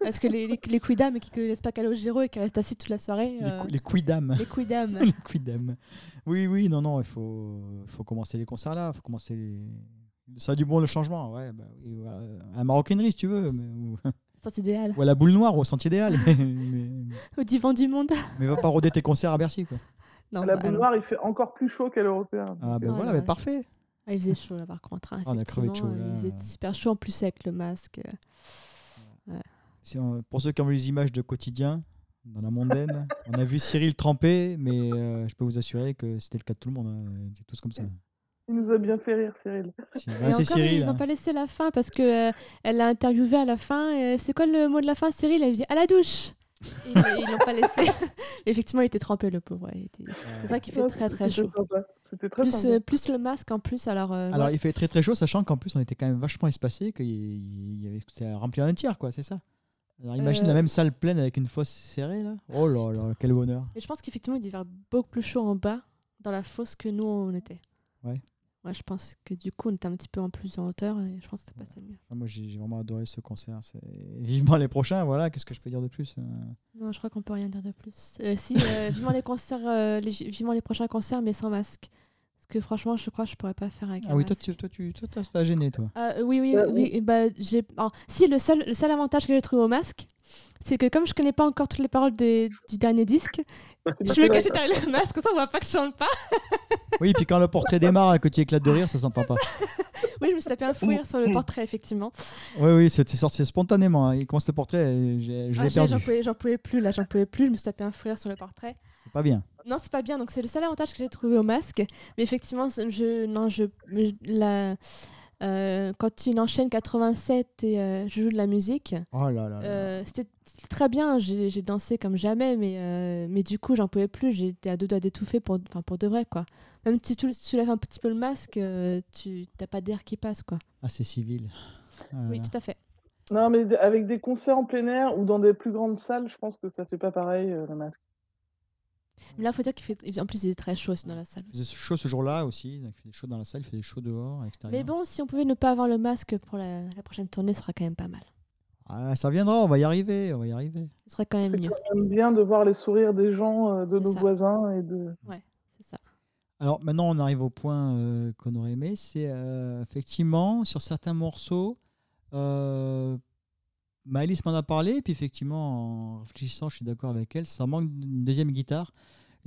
Parce que les, les, les quidam qui ne laissent pas Calogero et qui restent assis toute la soirée. Les, euh, les quidam. les quidam. <laughs> les quidam. Oui, oui, non, non, il faut, faut commencer les concerts là, faut commencer les... Ça a du bon le changement, ouais. Bah, voilà. À la maroquinerie, si tu veux, mais- Sens <laughs> idéal. ou à la boule noire, au sentier idéal. Mais, mais, Au divan du monde. mais va pas rôder tes concerts à Bercy, quoi. Non, À la bah, boule non. noire, il fait encore plus chaud qu'à l'européen. Ah ben Ouais, voilà, ouais. mais parfait. Ah, il faisait chaud là par contre. hein, Ah, on a crevé de chaud, là. Il faisait super chaud en plus avec le masque. Si on- pour ceux qui ont vu les images de quotidien dans la mondaine, on a vu Cyril tremper, mais euh, je peux vous assurer que c'était le cas de tout le monde. hein. C'est tous comme ça. Il nous a bien fait rire, Cyril. Si- Et encore, Cyril. ils hein. n'ont pas laissé la fin parce que euh, elle l'a interviewé à la fin. et, euh, c'est quoi le mot de la fin, Cyril? Elle dit à la douche. Ils l'ont pas laissé. <laughs> Effectivement, il était trempé le pauvre. ouais, était- C'est vrai qu'il fait Ouais, très très chaud. sympa. C'était très Plus, sympa. euh, plus le masque en plus. Alors, euh, Alors ouais. il fait très très chaud, sachant qu'en plus on était quand même vachement espacé, qu'il y avait c'était rempli un tiers, quoi, c'est ça? Alors imagine Euh, la même salle pleine avec une fosse serrée là. Oh là là, quel bonheur. Et je pense qu'effectivement, il devait faire beaucoup plus chaud en bas dans la fosse que nous on était. Ouais. Ouais, je pense que du coup, on était un petit peu en plus en hauteur et je pense que ça passait mieux. Enfin, moi j'ai vraiment adoré ce concert. <laughs> Vivement les prochains, voilà, qu'est-ce que je peux dire de plus euh? Non, je crois qu'on peut rien dire de plus. Euh, si, euh, vivement les concerts, euh, les, vivement les prochains concerts, mais sans masque. Que franchement, je crois que je pourrais pas faire avec Ah un oui, toi masque. tu toi, tu, toi, t'as- t'as gêné toi. Ah, euh, oui, oui, Euh, oui. bah, j'ai... alors, si, le seul, le seul avantage que j'ai trouvé au masque, c'est que comme je connais pas encore toutes les paroles des- du dernier disque, <laughs> je me cachais derrière le masque, ça on voit pas que je chante pas. <laughs> Oui, puis quand le portrait démarre et que tu éclates de rire, ça s'entend <laughs> pas. Oui, je me suis tapé un fou rire sur le portrait, effectivement. Oui, oui, c'est sorti spontanément. hein. Il commence le portrait, et j'ai- je Ah, l'ai j'ai- perdu. j'en, pouvais, j'en pouvais plus, là, j'en pouvais plus. Je me suis tapé un fou rire sur le portrait. C'est pas bien. Non, c'est pas bien. Donc, c'est le seul avantage que j'ai trouvé au masque. Mais effectivement, je, non, je, la, euh, quand tu enchaînes 87 et euh, je joue de la musique, Oh là là. là. euh, c'était très bien. J'ai dansé comme jamais, mais, euh, mais du coup, j'en pouvais plus. J'étais à deux doigts d'étouffer pour, enfin, pour de vrai, quoi. Même si tu, tu lèves un petit peu le masque, euh, tu n'as pas d'air qui passe, quoi. Ah, c'est civil. Ah Oui, tout à fait. Non, mais avec des concerts en plein air ou dans des plus grandes salles, je pense que ça fait pas pareil, euh, le masque. Mais là, il faut dire qu'il fait. En plus, il est très chaud dans la salle. Il faisait chaud ce jour-là aussi. donc Il faisait chaud dans la salle, il faisait chaud dehors, à l'extérieur. Mais bon, si on pouvait ne pas avoir le masque pour la, la prochaine tournée, ce serait quand même pas mal. Ah, ça viendra, on va y arriver, on va y arriver. Ce serait quand même C'est mieux. quand même bien de voir les sourires des gens, euh, de nos ça. voisins et de. C'est ça. Alors maintenant, on arrive au point euh, qu'on aurait aimé. C'est euh, effectivement sur certains morceaux. Euh, Maëlys m'en a parlé, et puis effectivement, en réfléchissant, je suis d'accord avec elle, ça manque d'une deuxième guitare.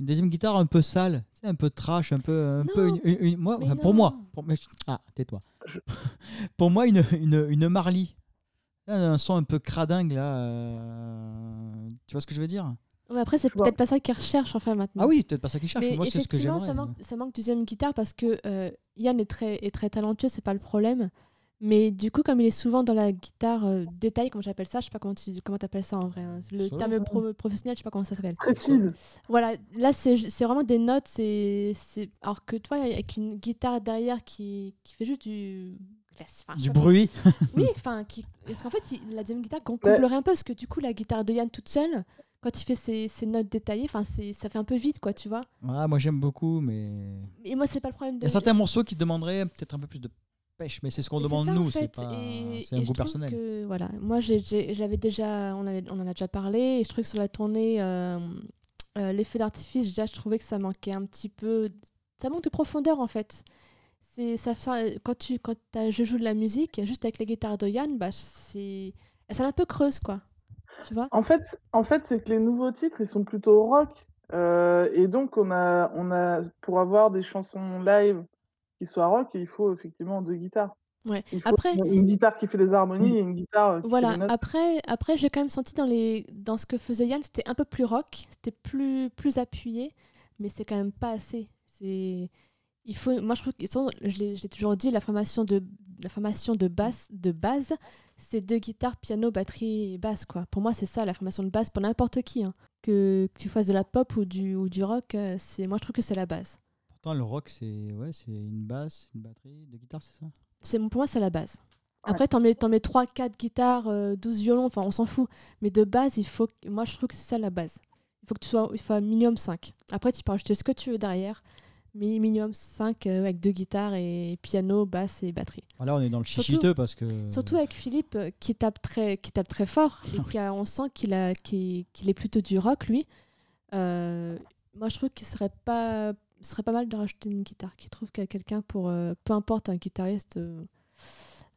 Une deuxième guitare un peu sale, c'est un peu trash, un peu. Un peu une- une- une- moi, mais enfin, pour moi, pour, mais- ah, tais-toi. Je- <laughs> pour moi, une, une, une Marley. Un son un peu cradingue, là. euh, Tu vois ce que je veux dire? Ouais, après, c'est peut-être pas ça qu'ils recherchent, enfin, maintenant. Ah oui, peut-être pas ça qu'ils cherchent. Mais Moi, c'est ce que effectivement, j'aimerais. ça manque, ça manque deuxième guitare parce que euh, Yann est très, est très talentueux, c'est pas le problème. Mais du coup, comme il est souvent dans la guitare euh, détail, comme j'appelle ça, je sais pas comment tu comment appelles ça en vrai. hein. Le Solo. terme pro- professionnel, je sais pas comment ça s'appelle. Précise. Voilà, là c'est vraiment des notes, c'est c'est- alors que toi avec une guitare derrière qui, qui fait juste du enfin, Du pas bruit. <laughs> Oui, enfin, qui... parce qu'en fait, il- la deuxième guitare com- comblerait un peu, parce que du coup, la guitare de Yann toute seule, quand il fait ses, ses notes détaillées, enfin, c'est- ça fait un peu vide, quoi, tu vois. Ah, moi, j'aime beaucoup, mais. Et moi, c'est pas le problème Il de. y a certains morceaux qui demanderaient peut-être un peu plus de pêche, mais c'est ce qu'on demande ça, nous, c'est un je goût personnel. que, voilà, moi, j'avais déjà, on, avait- on en a déjà parlé, et je trouve que sur la tournée, euh, euh, les feux d'artifice, déjà, je trouvais que ça manquait un petit peu, ça manque de profondeur, en fait. C'est ça, ça- quand tu quand as, je joue de la musique juste avec la guitare de Yann bah c'est un peu creuses, quoi. Tu vois? En fait, en fait, c'est que les nouveaux titres, ils sont plutôt rock. euh, et donc, on a, on a, pour avoir des chansons live qui soient rock, il faut effectivement deux guitares. Ouais. Après, une, guitare qui fait les harmonies et une guitare euh, qui fait Voilà, les notes. après, après j'ai quand même senti dans, les, dans ce que faisait Yann, c'était un peu plus rock, c'était plus, plus appuyé, mais c'est quand même pas assez. C'est, il faut, moi, je trouve que, sans- je l'ai je l'ai toujours dit, la formation de, la formation de, basse, de base, c'est deux guitares, piano, batterie et basse. Quoi. Pour moi, c'est ça la formation de base pour n'importe qui. hein. Que, que tu fasses de la pop ou du, ou du rock, euh, c'est, moi, je trouve que c'est la base. Pourtant, le rock, c'est ouais, c'est une basse, une batterie, deux guitares, c'est ça? C'est, pour moi, c'est la base. Après, t'en mets, t'en mets 3, 4 guitares, euh, 12 violons, enfin, on s'en fout. Mais de base, il faut, moi, je trouve que c'est ça la base. Il faut que tu sois, il faut un minimum 5. Après, tu peux rajouter ce que tu veux derrière. Mais minimum 5 euh, avec deux guitares et piano, basse et batterie. Ah, Là, on est dans le Surtout- chichiteux parce que. Surtout avec Philippe euh, qui tape très, qui tape très fort <laughs> et qui a- on sent qu'il a, qu'il, qu'il est plutôt du rock lui. Euh, moi, je trouve qu'il serait pas, ce serait pas mal de rajouter une guitare. Qu'il trouve qu'il y a quelqu'un pour, euh, peu importe un guitariste. euh,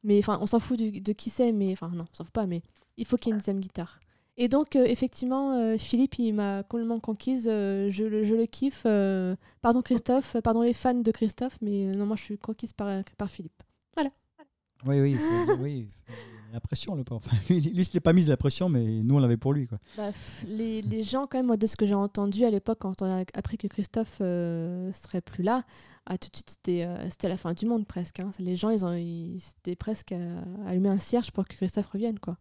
mais enfin, on s'en fout du- de qui c'est, mais enfin non, on s'en fout pas. Mais il faut qu'il y ait une deuxième guitare. Et donc, euh, effectivement, Philippe, il m'a complètement conquise. je, le- je le kiffe. pardon Christophe, pardon les fans de Christophe, mais non, moi je suis conquise par, par Philippe. Oui, oui, faut- oui. La pression, le pauvre. <laughs> Lui, lui, il s'est pas mise la pression, mais nous, on l'avait pour lui. Quoi. Bah, les, les gens, quand même, moi, de ce que j'ai entendu à l'époque, quand on a appris que Christophe euh, serait plus là, ah, tout de suite, c'était euh, c'était la fin du monde presque. hein. Les gens, ils ont, ils, c'était presque à allumer un cierge pour que Christophe revienne. Quoi.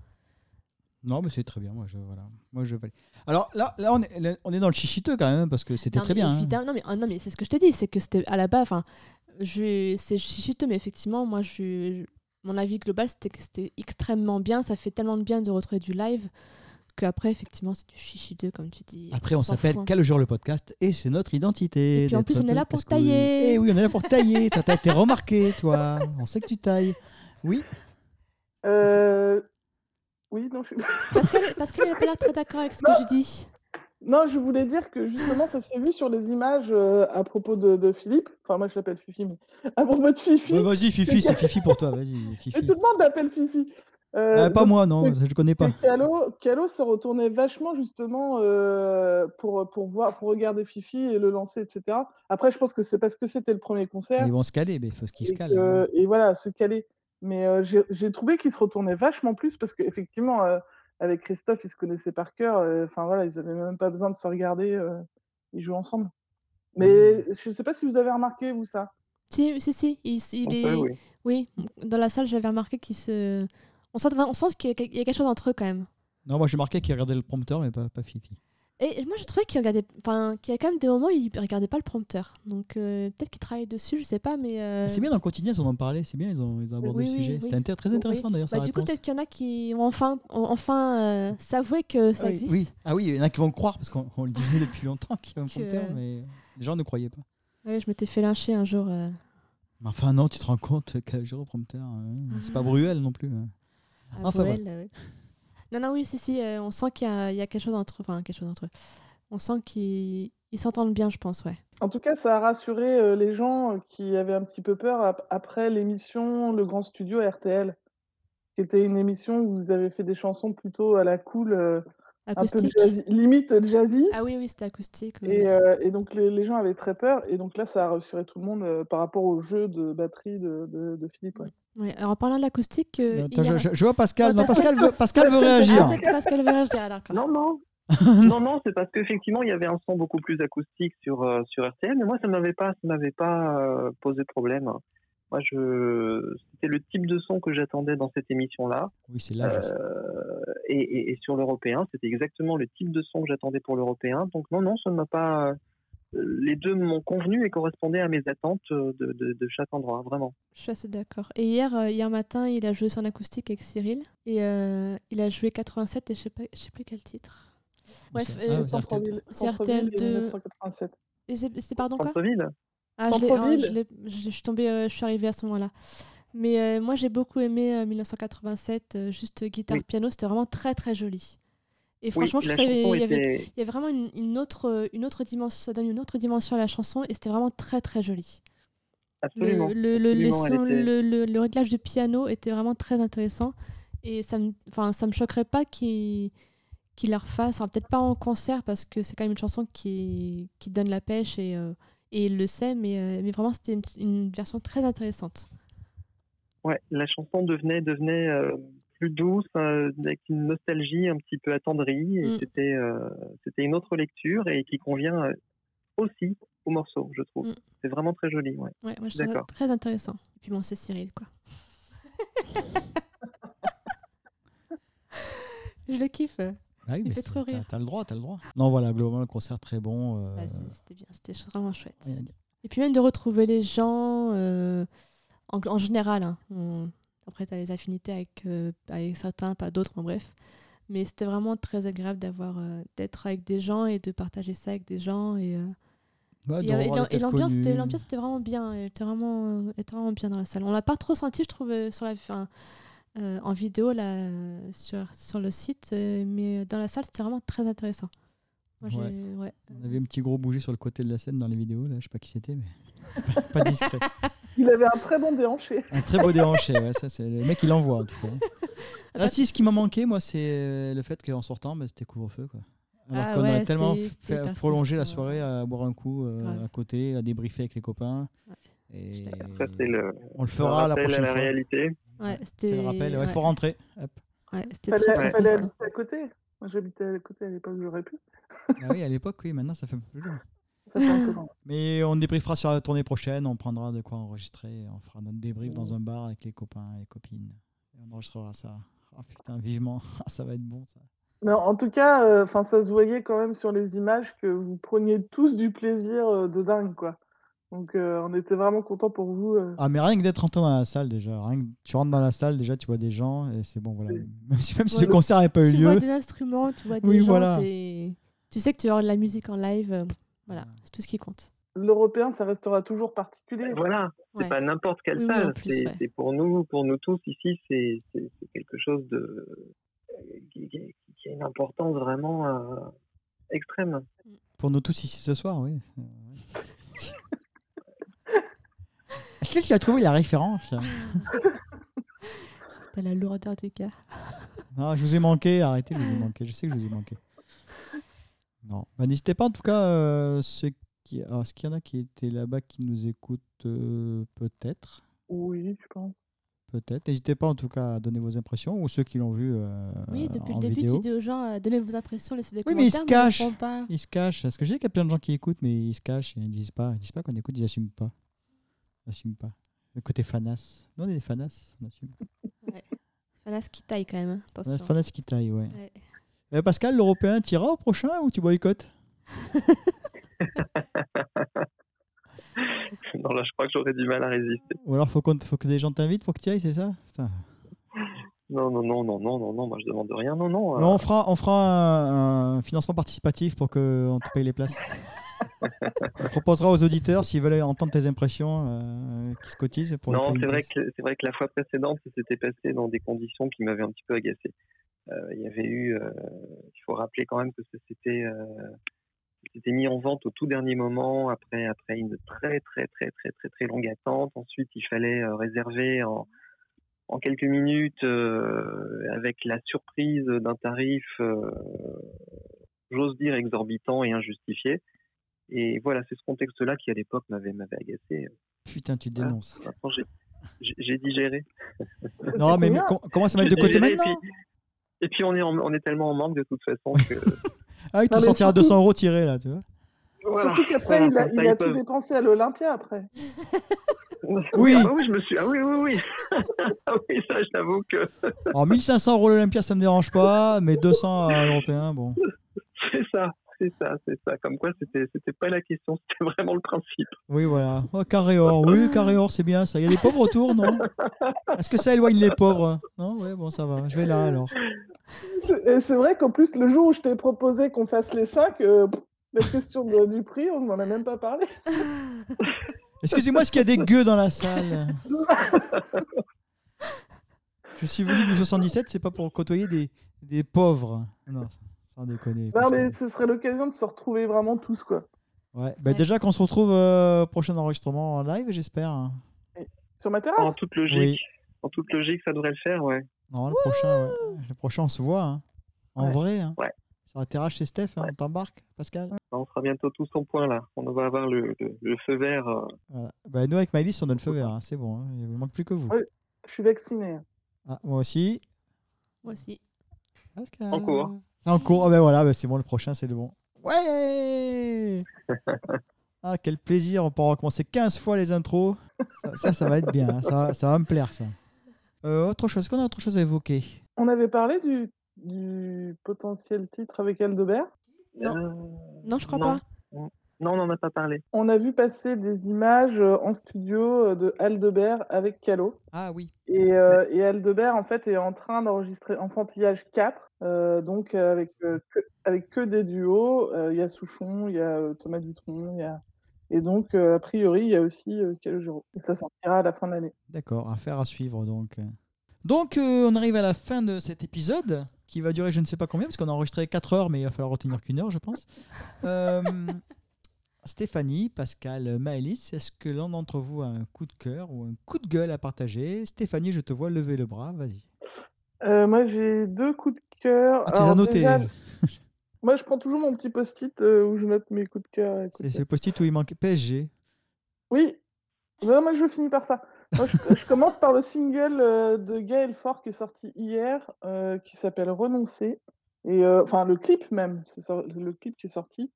Non, mais c'est très bien. Moi, je, voilà. moi, je valide. Alors là, là on, est, on est dans le chichiteux quand même, parce que c'était très bien. hein. non, mais, ah, non, mais c'est ce que je t'ai dit, c'est que c'était à la base, je- c'est chuchoteux, mais effectivement, moi, je, mon avis global, c'était que c'était extrêmement bien. Ça fait tellement de bien de retrouver du live qu'après, effectivement, c'est du chichiteux, comme tu dis. Après, on s'appelle. Quel jour le podcast et c'est notre identité. Et puis en plus, on est là pour tailler. Eh oui, on est là pour tailler. T'as été remarqué, toi. On sait que tu tailles. Oui. Euh, Oui, non, je... Pascal, Pascal n'est pas là très d'accord avec ce que je dis. Non, je voulais dire que justement, ça s'est vu sur les images euh, à propos de, de Philippe. Enfin, moi, je l'appelle Fifi, mais à propos de Fifi. Vas-y, Fifi, c'est <laughs> Fifi pour toi. Vas-y, Fifi. Et tout le monde l'appelle Fifi. Euh, Ah, pas donc, moi, non, je connais pas. Calo, Calo se retournait vachement justement euh, pour, pour, voir, pour regarder Fifi et le lancer, etc. Après, je pense que c'est parce que c'était le premier concert. Ils vont se caler, mais il faut qu'ils se calent. hein. et voilà, se caler. Mais j'ai trouvé qu'il se retournait vachement plus parce qu'effectivement, avec Christophe, ils se connaissaient par cœur. euh, Enfin voilà, ils n'avaient même pas besoin de se regarder. euh, ils jouent ensemble. Mais je ne sais pas si vous avez remarqué, vous, ça. Si, si, si. Il, il est... peut, oui. Oui, dans la salle, j'avais remarqué qu'il se. On sent, on sent qu'il y, a- il y a quelque chose entre eux quand même. Non, moi j'ai marqué qu'il regardait le prompteur, mais pas, pas Fifi. Et moi, j'ai trouvé qu'il regardait. Enfin, qu'il y a quand même des moments où il regardait pas le prompteur. Donc euh, peut-être qu'il travaille dessus, je sais pas, mais. euh, C'est bien dans le quotidien, ils en ont parlé. C'est bien, ils ont, ils ont abordé Oui, le oui, sujet. oui. C'était intér- très intéressant d'ailleurs. bah, du coup, peut-être qu'il y en a qui vont enfin, ont enfin euh, s'avouer que ça Ah oui, existe. oui. Ah oui, il y en a qui vont croire, parce qu'on on le disait <laughs> depuis longtemps qu'il y a un prompteur, mais les gens ne croyaient pas. Ouais, je m'étais fait lyncher un jour. euh, Mais enfin, non, tu te rends compte jour prompteur hein. C'est pas <laughs> Bruel non plus. hein. à Enfin, euh, ouais. Non, non, oui, si, si. euh, on sent qu'il y, a- il y a quelque chose entre Enfin, quelque chose entre eux. On sent qu'ils ils s'entendent bien, je pense, ouais. En tout cas, ça a rassuré euh, les gens euh, qui avaient un petit peu peur ap- après l'émission Le Grand Studio à RTL, qui était une émission où vous avez fait des chansons plutôt à la cool, euh, un peu Acoustique. jazzy, limite jazzy. Ah oui, oui, c'était acoustique. oui, Et, donc les, les gens avaient très peur. Et donc là, ça a rassuré tout le monde par rapport au jeu de batterie de, de- de Philippe. ouais. Ouais, alors en parlant de l'acoustique, euh, je, vois Pascal. Ouais, non, Pascal- Pascal veut, Pascal veut Ah, réagir. Pascal dirais, d'accord. Non, non. <laughs> non, non, c'est parce qu'effectivement, il y avait un son beaucoup plus acoustique sur, euh, sur RTL, mais moi, ça ne m'avait pas, ça m'avait pas euh, posé problème. Moi, je, c'était le type de son que j'attendais dans cette émission-là. Oui, c'est là. Euh, et, et- et sur l'européen, c'était exactement le type de son que j'attendais pour l'européen. Donc, non, non, ça ne m'a pas. Les deux m'ont convenu et correspondaient à mes attentes euh, de, de, de chaque endroit, vraiment. Je suis assez d'accord. Et hier, euh, hier matin, il a joué son acoustique avec Cyril. Et euh, il a joué 87 et je sais pas, je sais plus quel titre. Bref, c'est- euh, ah, c'est RTL et de- 1987. et c'est pardon quoi? Centre-ville Ah, je ah, je l'ai- je je suis tombée, euh, je suis arrivée à ce moment-là. Mais euh, moi, j'ai beaucoup aimé euh, 1987, euh, juste guitare Oui. piano, c'était vraiment très très joli. Et Oui, franchement, je la trouve qu'il y chanson avait- il y avait, était. y avait vraiment une, une autre, une autre dimension, ça donne une autre dimension à la chanson et c'était vraiment très très joli. Absolument. le, le, absolument, était- le, réglage du piano était vraiment très intéressant. Et ça me, ça me choquerait pas qu'il qu'il la refasse. Peut-être pas en concert parce que c'est quand même une chanson qui, qui donne la pêche et, euh, et il le sait, mais, euh, mais vraiment c'était une, une version très intéressante. Ouais, la chanson devenait devenait euh, plus douce, euh, avec une nostalgie un petit peu attendrie. Et Mm. c'était euh, c'était une autre lecture et qui convient euh, aussi au morceau, je trouve. Mm. C'est vraiment très joli. Ouais. Ouais, moi je trouve ça D'accord. très intéressant. Et puis bon, c'est Cyril, quoi. <laughs> je le kiffe. Ah oui, Il fait trop rire. T'as le droit, t'as le droit. Non, voilà, globalement, le concert très bon. euh, c'est- c'était bien, c'était vraiment chouette. Et puis même de retrouver les gens euh, en, en général. hein. On- après, tu as les affinités avec, euh, avec certains, pas d'autres, en bref. Mais c'était vraiment très agréable d'avoir euh, d'être avec des gens et de partager ça avec des gens. Et, euh, et, et l'ambiance, était, vraiment bien. Elle était vraiment, était vraiment bien dans la salle. On l'a pas trop senti, je trouve, sur la, fin, en vidéo là, sur, sur le site. mais dans la salle, c'était vraiment très intéressant. Moi, j'ai- Ouais. ouais. On avait un petit gros bougie sur le côté de la scène dans les vidéos, là, je sais pas qui c'était, mais <laughs> pas discret. Il avait un très bon déhanché. Un très beau déhanché, ouais, ça c'est le mec il envoie en tout cas. Ah, si, ce qui m'a manqué moi c'est euh, le fait qu'en sortant bah, c'était couvre-feu quoi. Alors Ah qu'on ouais, aurait tellement fait hyper prolonger la soirée à boire un coup euh, Ouais. à côté, à débriefer avec les copains. Ouais, Et. Ça, c'est le, on le le fera la prochaine à la fois. réalité. Ouais, C'est le rappel, il ouais. faut rentrer. Hop. Ouais, c'était Fallait, très très fallait à côté. Moi, j'habitais à côté à l'époque, j'aurais pu. Ah oui, à l'époque, oui, maintenant ça fait un peu plus long. Peu. Mais on débriefera sur la tournée prochaine, on prendra de quoi enregistrer, on fera notre débrief dans un bar avec les copains et les copines. Et on enregistrera ça. Ah putain, vivement, <laughs> ça va être bon ça. Mais en tout cas, euh, ça se voyait quand même sur les images que vous preniez tous du plaisir euh, de dingue, quoi. Donc, euh, on était vraiment contents pour vous. euh. Ah mais rien que d'être rentré dans la salle déjà, rien que tu rentres dans la salle déjà, tu vois des gens et c'est bon voilà. Même si, même si Ouais, le concert n'avait pas eu Tu vois lieu, des instruments, tu vois des Oui, gens, voilà. des- tu sais que tu vas avoir de la musique en live. Voilà, c'est tout ce qui compte. L'européen, ça restera toujours particulier. Voilà, c'est Ouais. pas n'importe quelle salle. plus, c'est ouais. c'est pour nous, pour nous tous ici, c'est c'est- c'est quelque chose de qui, qui- qui a une importance vraiment euh, extrême. pour nous tous ici ce soir, oui. <laughs> Est-ce que tu as trouvé la référence? T'as la lourdeur du cas. Non, je vous ai manqué, arrêtez, je vous <laughs> ai manqué, je sais que je vous ai manqué. Non, bah, n'hésitez pas en tout cas, euh, ceux qui... Alors, est-ce qu'il y en a qui étaient là-bas qui nous écoutent euh, peut-être? Oui, je pense. Peut-être. N'hésitez pas en tout cas à donner vos impressions ou ceux qui l'ont vu euh, Oui, depuis en le début, vidéo. tu dis aux gens, euh, donnez vos impressions, laissez des Oui, mais ils se cachent. ils le font pas. Ils se cachent. Parce que je sais qu'il y a plein de gens qui écoutent, mais ils se cachent et ils disent pas. Ils disent pas qu'on écoute, ils n'assument pas. Ils n'assument pas. Le côté fanas. Nous, on est des fanas, on assume. Ce qui taille quand même. hein, Attention. Fanas, fanas qui taille, ouais. Ouais. Euh, Pascal, l'européen, tira au prochain ou tu boycottes? <laughs> Non, là, je crois que j'aurais du mal à résister. Ou alors faut, faut que des gens t'invitent pour que tu ailles, c'est ça? Putain. Non, non, non, non, non, non, non, moi je demande rien. Non, non. euh, Non, on fera, on fera un, un financement participatif pour qu'on te paye les places. <laughs> on proposera aux auditeurs, s'ils veulent entendre tes impressions, euh, qui se cotisent pour Non, c'est vrai que c'est vrai que la fois précédente, ça s'était passé dans des conditions qui m'avaient un petit peu agacé. Euh, Il y avait eu, euh, il faut rappeler quand même que ça s'était euh, c'était mis en vente au tout dernier moment après après une très très très très très très longue attente. Ensuite, il fallait euh, réserver en en quelques minutes euh, avec la surprise d'un tarif, euh, j'ose dire exorbitant et injustifié. Et voilà, c'est ce contexte-là qui à l'époque m'avait m'avait agacé. Putain, tu dénonces. Maintenant, j'ai- digéré. Non, mais, mais comment ça mettre de côté maintenant puis, et puis on est, en- on est tellement en manque de toute façon que. <laughs> Ah oui, tu sortiras surtout- 200 euros tirés là, tu vois. voilà. Surtout qu'après, Voilà, il a, il tout peuvent- dépensé à l'Olympia après. <laughs> Oui. Ah bah oui, je me suis. Ah oui, oui, oui. <laughs> ah oui, ça, j'avoue que Alors 1500 euros l'Olympia, ça me dérange pas, mais 200 à l'européen, bon. c'est ça. C'est ça, c'est ça. Comme quoi, c'était, c'était pas la question, c'était <laughs> vraiment le principe. Oui, voilà. Oh, carré or, oui, carré or, c'est bien ça. Il y a des pauvres autour, non? Est-ce que ça éloigne les pauvres? Non, ouais, bon, ça va. Je vais là alors. C'est et c'est vrai qu'en plus, le jour où je t'ai proposé qu'on fasse les cinq, euh, pff, la question de- du prix, on n'en a même pas parlé. Excusez-moi, est-ce qu'il y a des gueux dans la salle? <laughs> Je suis venu du 77, c'est pas pour côtoyer des, des pauvres. Non, sans déconner. Non, mais ce serait l'occasion de se retrouver vraiment tous, quoi. Ouais, bah Ouais. déjà qu'on se retrouve euh, prochain enregistrement en live, j'espère. hein. Sur ma En terrasse. toute logique. Oui. En toute logique, ça devrait le faire, ouais. Non, le prochain, ouais. le prochain, on se voit. hein. En Ouais. vrai. Hein. Ouais. Sur la terrasse chez Steph, hein, on t'embarque, Pascal? On sera bientôt tous en point là. On va avoir le, le, le feu vert. euh, Voilà. Bah, nous, avec Maëlys, on a le feu vert. hein, C'est bon. hein. Il ne manque plus que vous. Ouais. Je suis vacciné. Ah, moi aussi. Moi aussi. Pascal. En cours. En cours. Ah, ben voilà, bah, c'est bon, le prochain, c'est le bon. Ouais <laughs> Ah, quel plaisir. On pourra recommencer 15 fois les intros. Ça, ça, ça va être bien. hein. Ça, va- ça va me plaire, ça. Euh, autre chose, est-ce qu'on a autre chose à évoquer? On avait parlé du, du potentiel titre avec Aldebert? Non. euh, Non, je crois non. pas. Non, on n'en a pas parlé. On a vu passer des images euh, en studio euh, de Aldebert avec Calo. Ah oui. Et, euh, et Aldebert, en fait, est en train d'enregistrer Enfantillage 4, euh, donc avec, euh, que, avec que des duos. Euh, Il y a Souchon, il y a Thomas Dutronc, il y a... et donc, euh, a priori, il y a aussi euh, Calogero. Et ça sortira à la fin de l'année. D'accord, affaire à suivre donc. Donc euh, on arrive à la fin de cet épisode qui va durer je ne sais pas combien parce qu'on a enregistré 4 heures mais il va falloir retenir qu'une heure je pense. <laughs> Stéphanie, Pascal, Maëlys, est-ce que l'un d'entre vous a un coup de cœur ou un coup de gueule à partager? Stéphanie, je te vois lever le bras, vas-y. Euh, moi, j'ai deux coups de cœur. Ah, tu les as notés déjà, <laughs> moi, je prends toujours mon petit post-it euh, où je note mes coups de cœur. C'est ce post-it où il manque PSG. Oui, non, moi je finis par ça. Moi, je, je commence par le single euh, de Gaël Fort qui est sorti hier, qui s'appelle Renoncer. Et enfin, le clip même, c'est le clip qui est sorti,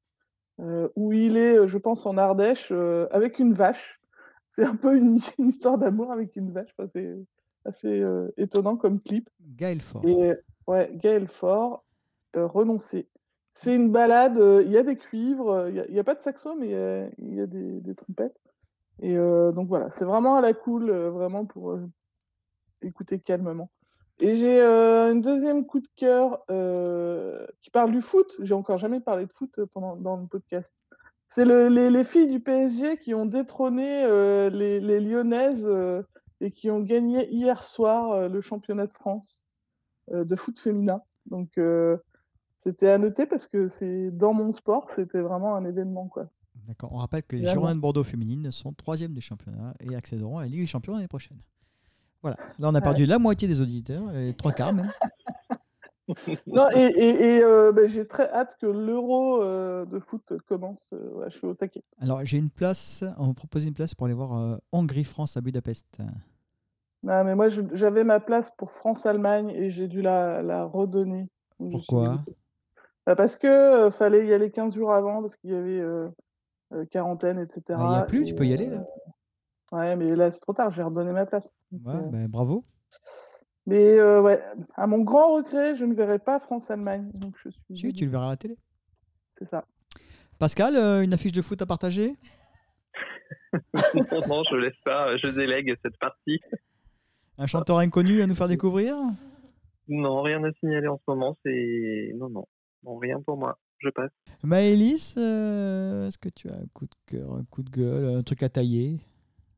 où il est, euh, je pense, en Ardèche euh, avec une vache. <laughs> C'est un peu une, une histoire d'amour avec une vache. Enfin, c'est assez euh, étonnant comme clip. Gaël Fort. Et ouais, Gaël Fort, euh, Renoncer. C'est une balade, euh, il y a des cuivres, euh, il n'y a, pas de saxo, mais euh, il y a des, des trompettes. Et euh, donc voilà, c'est vraiment à la cool, euh, vraiment pour euh, écouter calmement. Et j'ai euh, un deuxième coup de cœur euh, qui parle du foot. J'ai encore jamais parlé de foot euh, pendant, dans le podcast. C'est le- les, les filles du PSG qui ont détrôné euh, les, les Lyonnaises et qui ont gagné hier soir le championnat de France de foot féminin. Donc c'était à noter parce que c'est dans mon sport, c'était vraiment un événement quoi. D'accord. On rappelle que les. Girondins de Bordeaux féminines sont troisième du championnat et accéderont à la Ligue des Champions l'année prochaine. Voilà. Là, on a perdu la moitié des auditeurs, et trois quarts même. <laughs> Non, et, et- et, euh, ben, j'ai très hâte que l'euro euh, de foot commence. euh, ouais, je suis au taquet. Alors, j'ai une place, on me propose une place pour aller voir euh, Hongrie-France à Budapest. Non, mais moi j'avais ma place pour France-Allemagne et j'ai dû la, la redonner. Pourquoi? Bah, Parce que euh, fallait y aller 15 jours avant parce qu'il y avait euh, euh, quarantaine, etc. Ah, Il n'y a plus, tu peux y aller euh, là. Ouais, mais là c'est trop tard, j'ai redonné ma place. Ouais, euh, ben, bravo. Mais euh, ouais, à mon grand regret, je ne verrai pas France-Allemagne. Donc je suis. Si, tu le verras à la télé. C'est ça. Pascal, euh, une affiche de foot à partager? <laughs> Non, non, je laisse ça, je délègue cette partie. Un chanteur inconnu à nous faire découvrir? Non, rien à signaler en ce moment. C'est non, non, non, rien pour moi. Je passe. Maëlys, euh, est-ce que tu as un coup de cœur, un coup de gueule, un truc à tailler?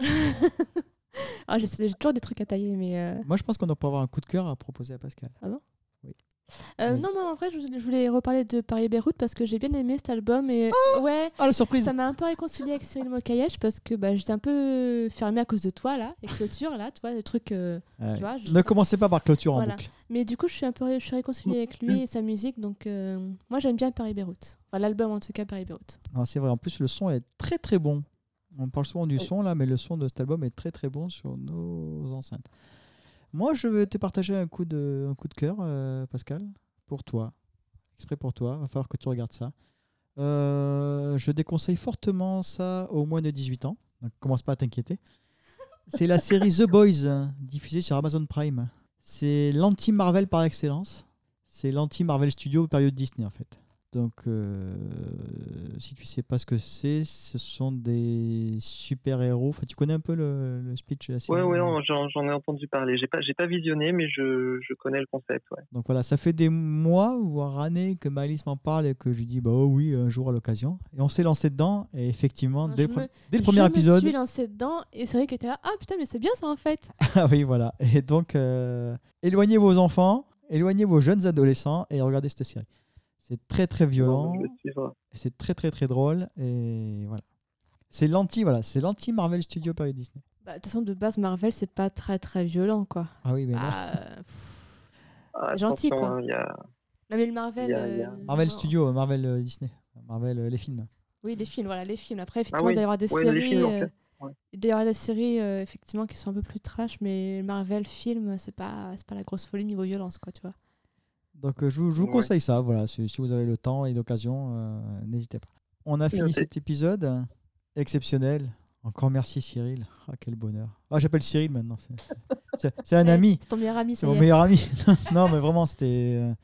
<laughs> j'ai j'ai toujours des trucs à tailler, mais. euh, Moi, je pense qu'on doit pas avoir un coup de cœur à proposer à Pascal. euh, Oui. Non, moi en vrai, je, je voulais reparler de Paris-Beyrouth parce que j'ai bien aimé cet album et ouais, Ah, la surprise ça m'a un peu réconcilié avec Cyril Mokayesh parce que bah, j'étais un peu fermée à cause de toi là, et clôture là, tu vois, des trucs. euh, Ouais. tu vois, je- Ne commencez pas par clôture en Voilà. boucle. Mais du coup, je suis un peu ré- je suis réconciliée avec lui et sa musique, donc moi j'aime bien Paris-Beyrouth. Enfin, l'album en tout cas, Paris-Beyrouth. C'est vrai, en plus, le son est très très bon. On parle souvent du son là, mais le son de cet album est très très bon sur nos enceintes. Moi, je vais te partager un coup de, un coup de cœur, euh, Pascal, pour toi. Exprès pour toi, va falloir que tu regardes ça. Euh, je déconseille fortement ça aux moins de 18 ans. Donc, commence pas à t'inquiéter. C'est la série The Boys, diffusée sur Amazon Prime. C'est l'anti-Marvel par excellence. C'est l'anti-Marvel Studio période Disney en fait. Donc, euh, si tu sais pas ce que c'est, ce sont des super-héros. Enfin, tu connais un peu le, le speech de la série Ouais, j'en j'en ai entendu parler. J'ai pas, j'ai pas visionné, mais je, je connais le concept. Ouais. Donc voilà, ça fait des mois, voire années que Maëlys m'en parle et que je lui dis, bah oh oui, un jour à l'occasion. Et on s'est lancé dedans, et effectivement, dès, je le me- dès le premier je épisode. me suis lancée dedans et c'est vrai qu'elle était là. Ah putain, mais c'est bien ça en fait. <laughs> ah oui, voilà. Et donc, euh, éloignez vos enfants, éloignez vos jeunes adolescents et regardez cette série. C'est très très violent, c'est très très très drôle, et voilà. C'est l'anti, voilà, c'est l'anti Marvel Studio période Disney. Bah, de toute façon, de base, Marvel, c'est pas très très violent quoi. Ah oui, mais là, Ah, euh, pff, C'est gentil, quoi. hein, y a- Non, mais le Marvel. Y a- y a- euh, Marvel non. Studio, Marvel euh, Disney, Marvel euh, les films. Oui, les films, voilà, les films. Après, effectivement, oui. il doit y avoir des Ouais, séries. films, en euh, fait. Ouais. Il doit y avoir des séries, euh, effectivement, qui sont un peu plus trash, mais Marvel film, c'est pas, c'est pas la grosse folie niveau violence, quoi, tu vois. Donc euh, je vous, je vous Ouais. conseille ça, voilà, si, si vous avez le temps et l'occasion, euh, n'hésitez pas. On a fini cet épisode exceptionnel. Encore merci Cyril. Ah quel bonheur. Ah j'appelle Cyril maintenant. c'est- C'est c'est un ami. C'est ton meilleur ami, C'est mon meilleur ami. <laughs> non, mais vraiment, c'était. euh,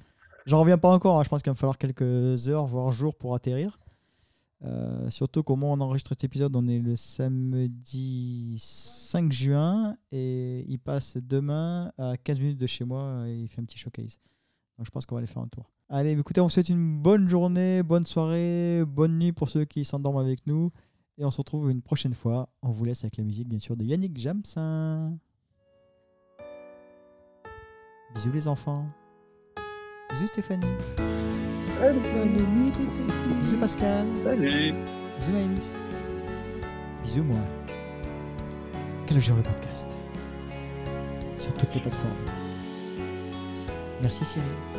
J'en reviens pas encore. hein. Je pense qu'il va me falloir quelques heures, voire jours pour atterrir. Euh, surtout comment on enregistre cet épisode. On est le samedi 5 juin et il passe demain à 15 minutes de chez moi et il fait un petit showcase. Donc je pense qu'on va aller faire un tour. Allez, écoutez, on vous souhaite une bonne journée, bonne soirée, bonne nuit pour ceux qui s'endorment avec nous. Et on se retrouve une prochaine fois. On vous laisse avec la musique, bien sûr, de Yannick Jamsin. Bisous les enfants. Bisous Stéphanie. Bisous Pascal. Salut Bisous Maëlys. Bisous moi. Quel le podcast. Sur toutes les plateformes. Merci Cyril.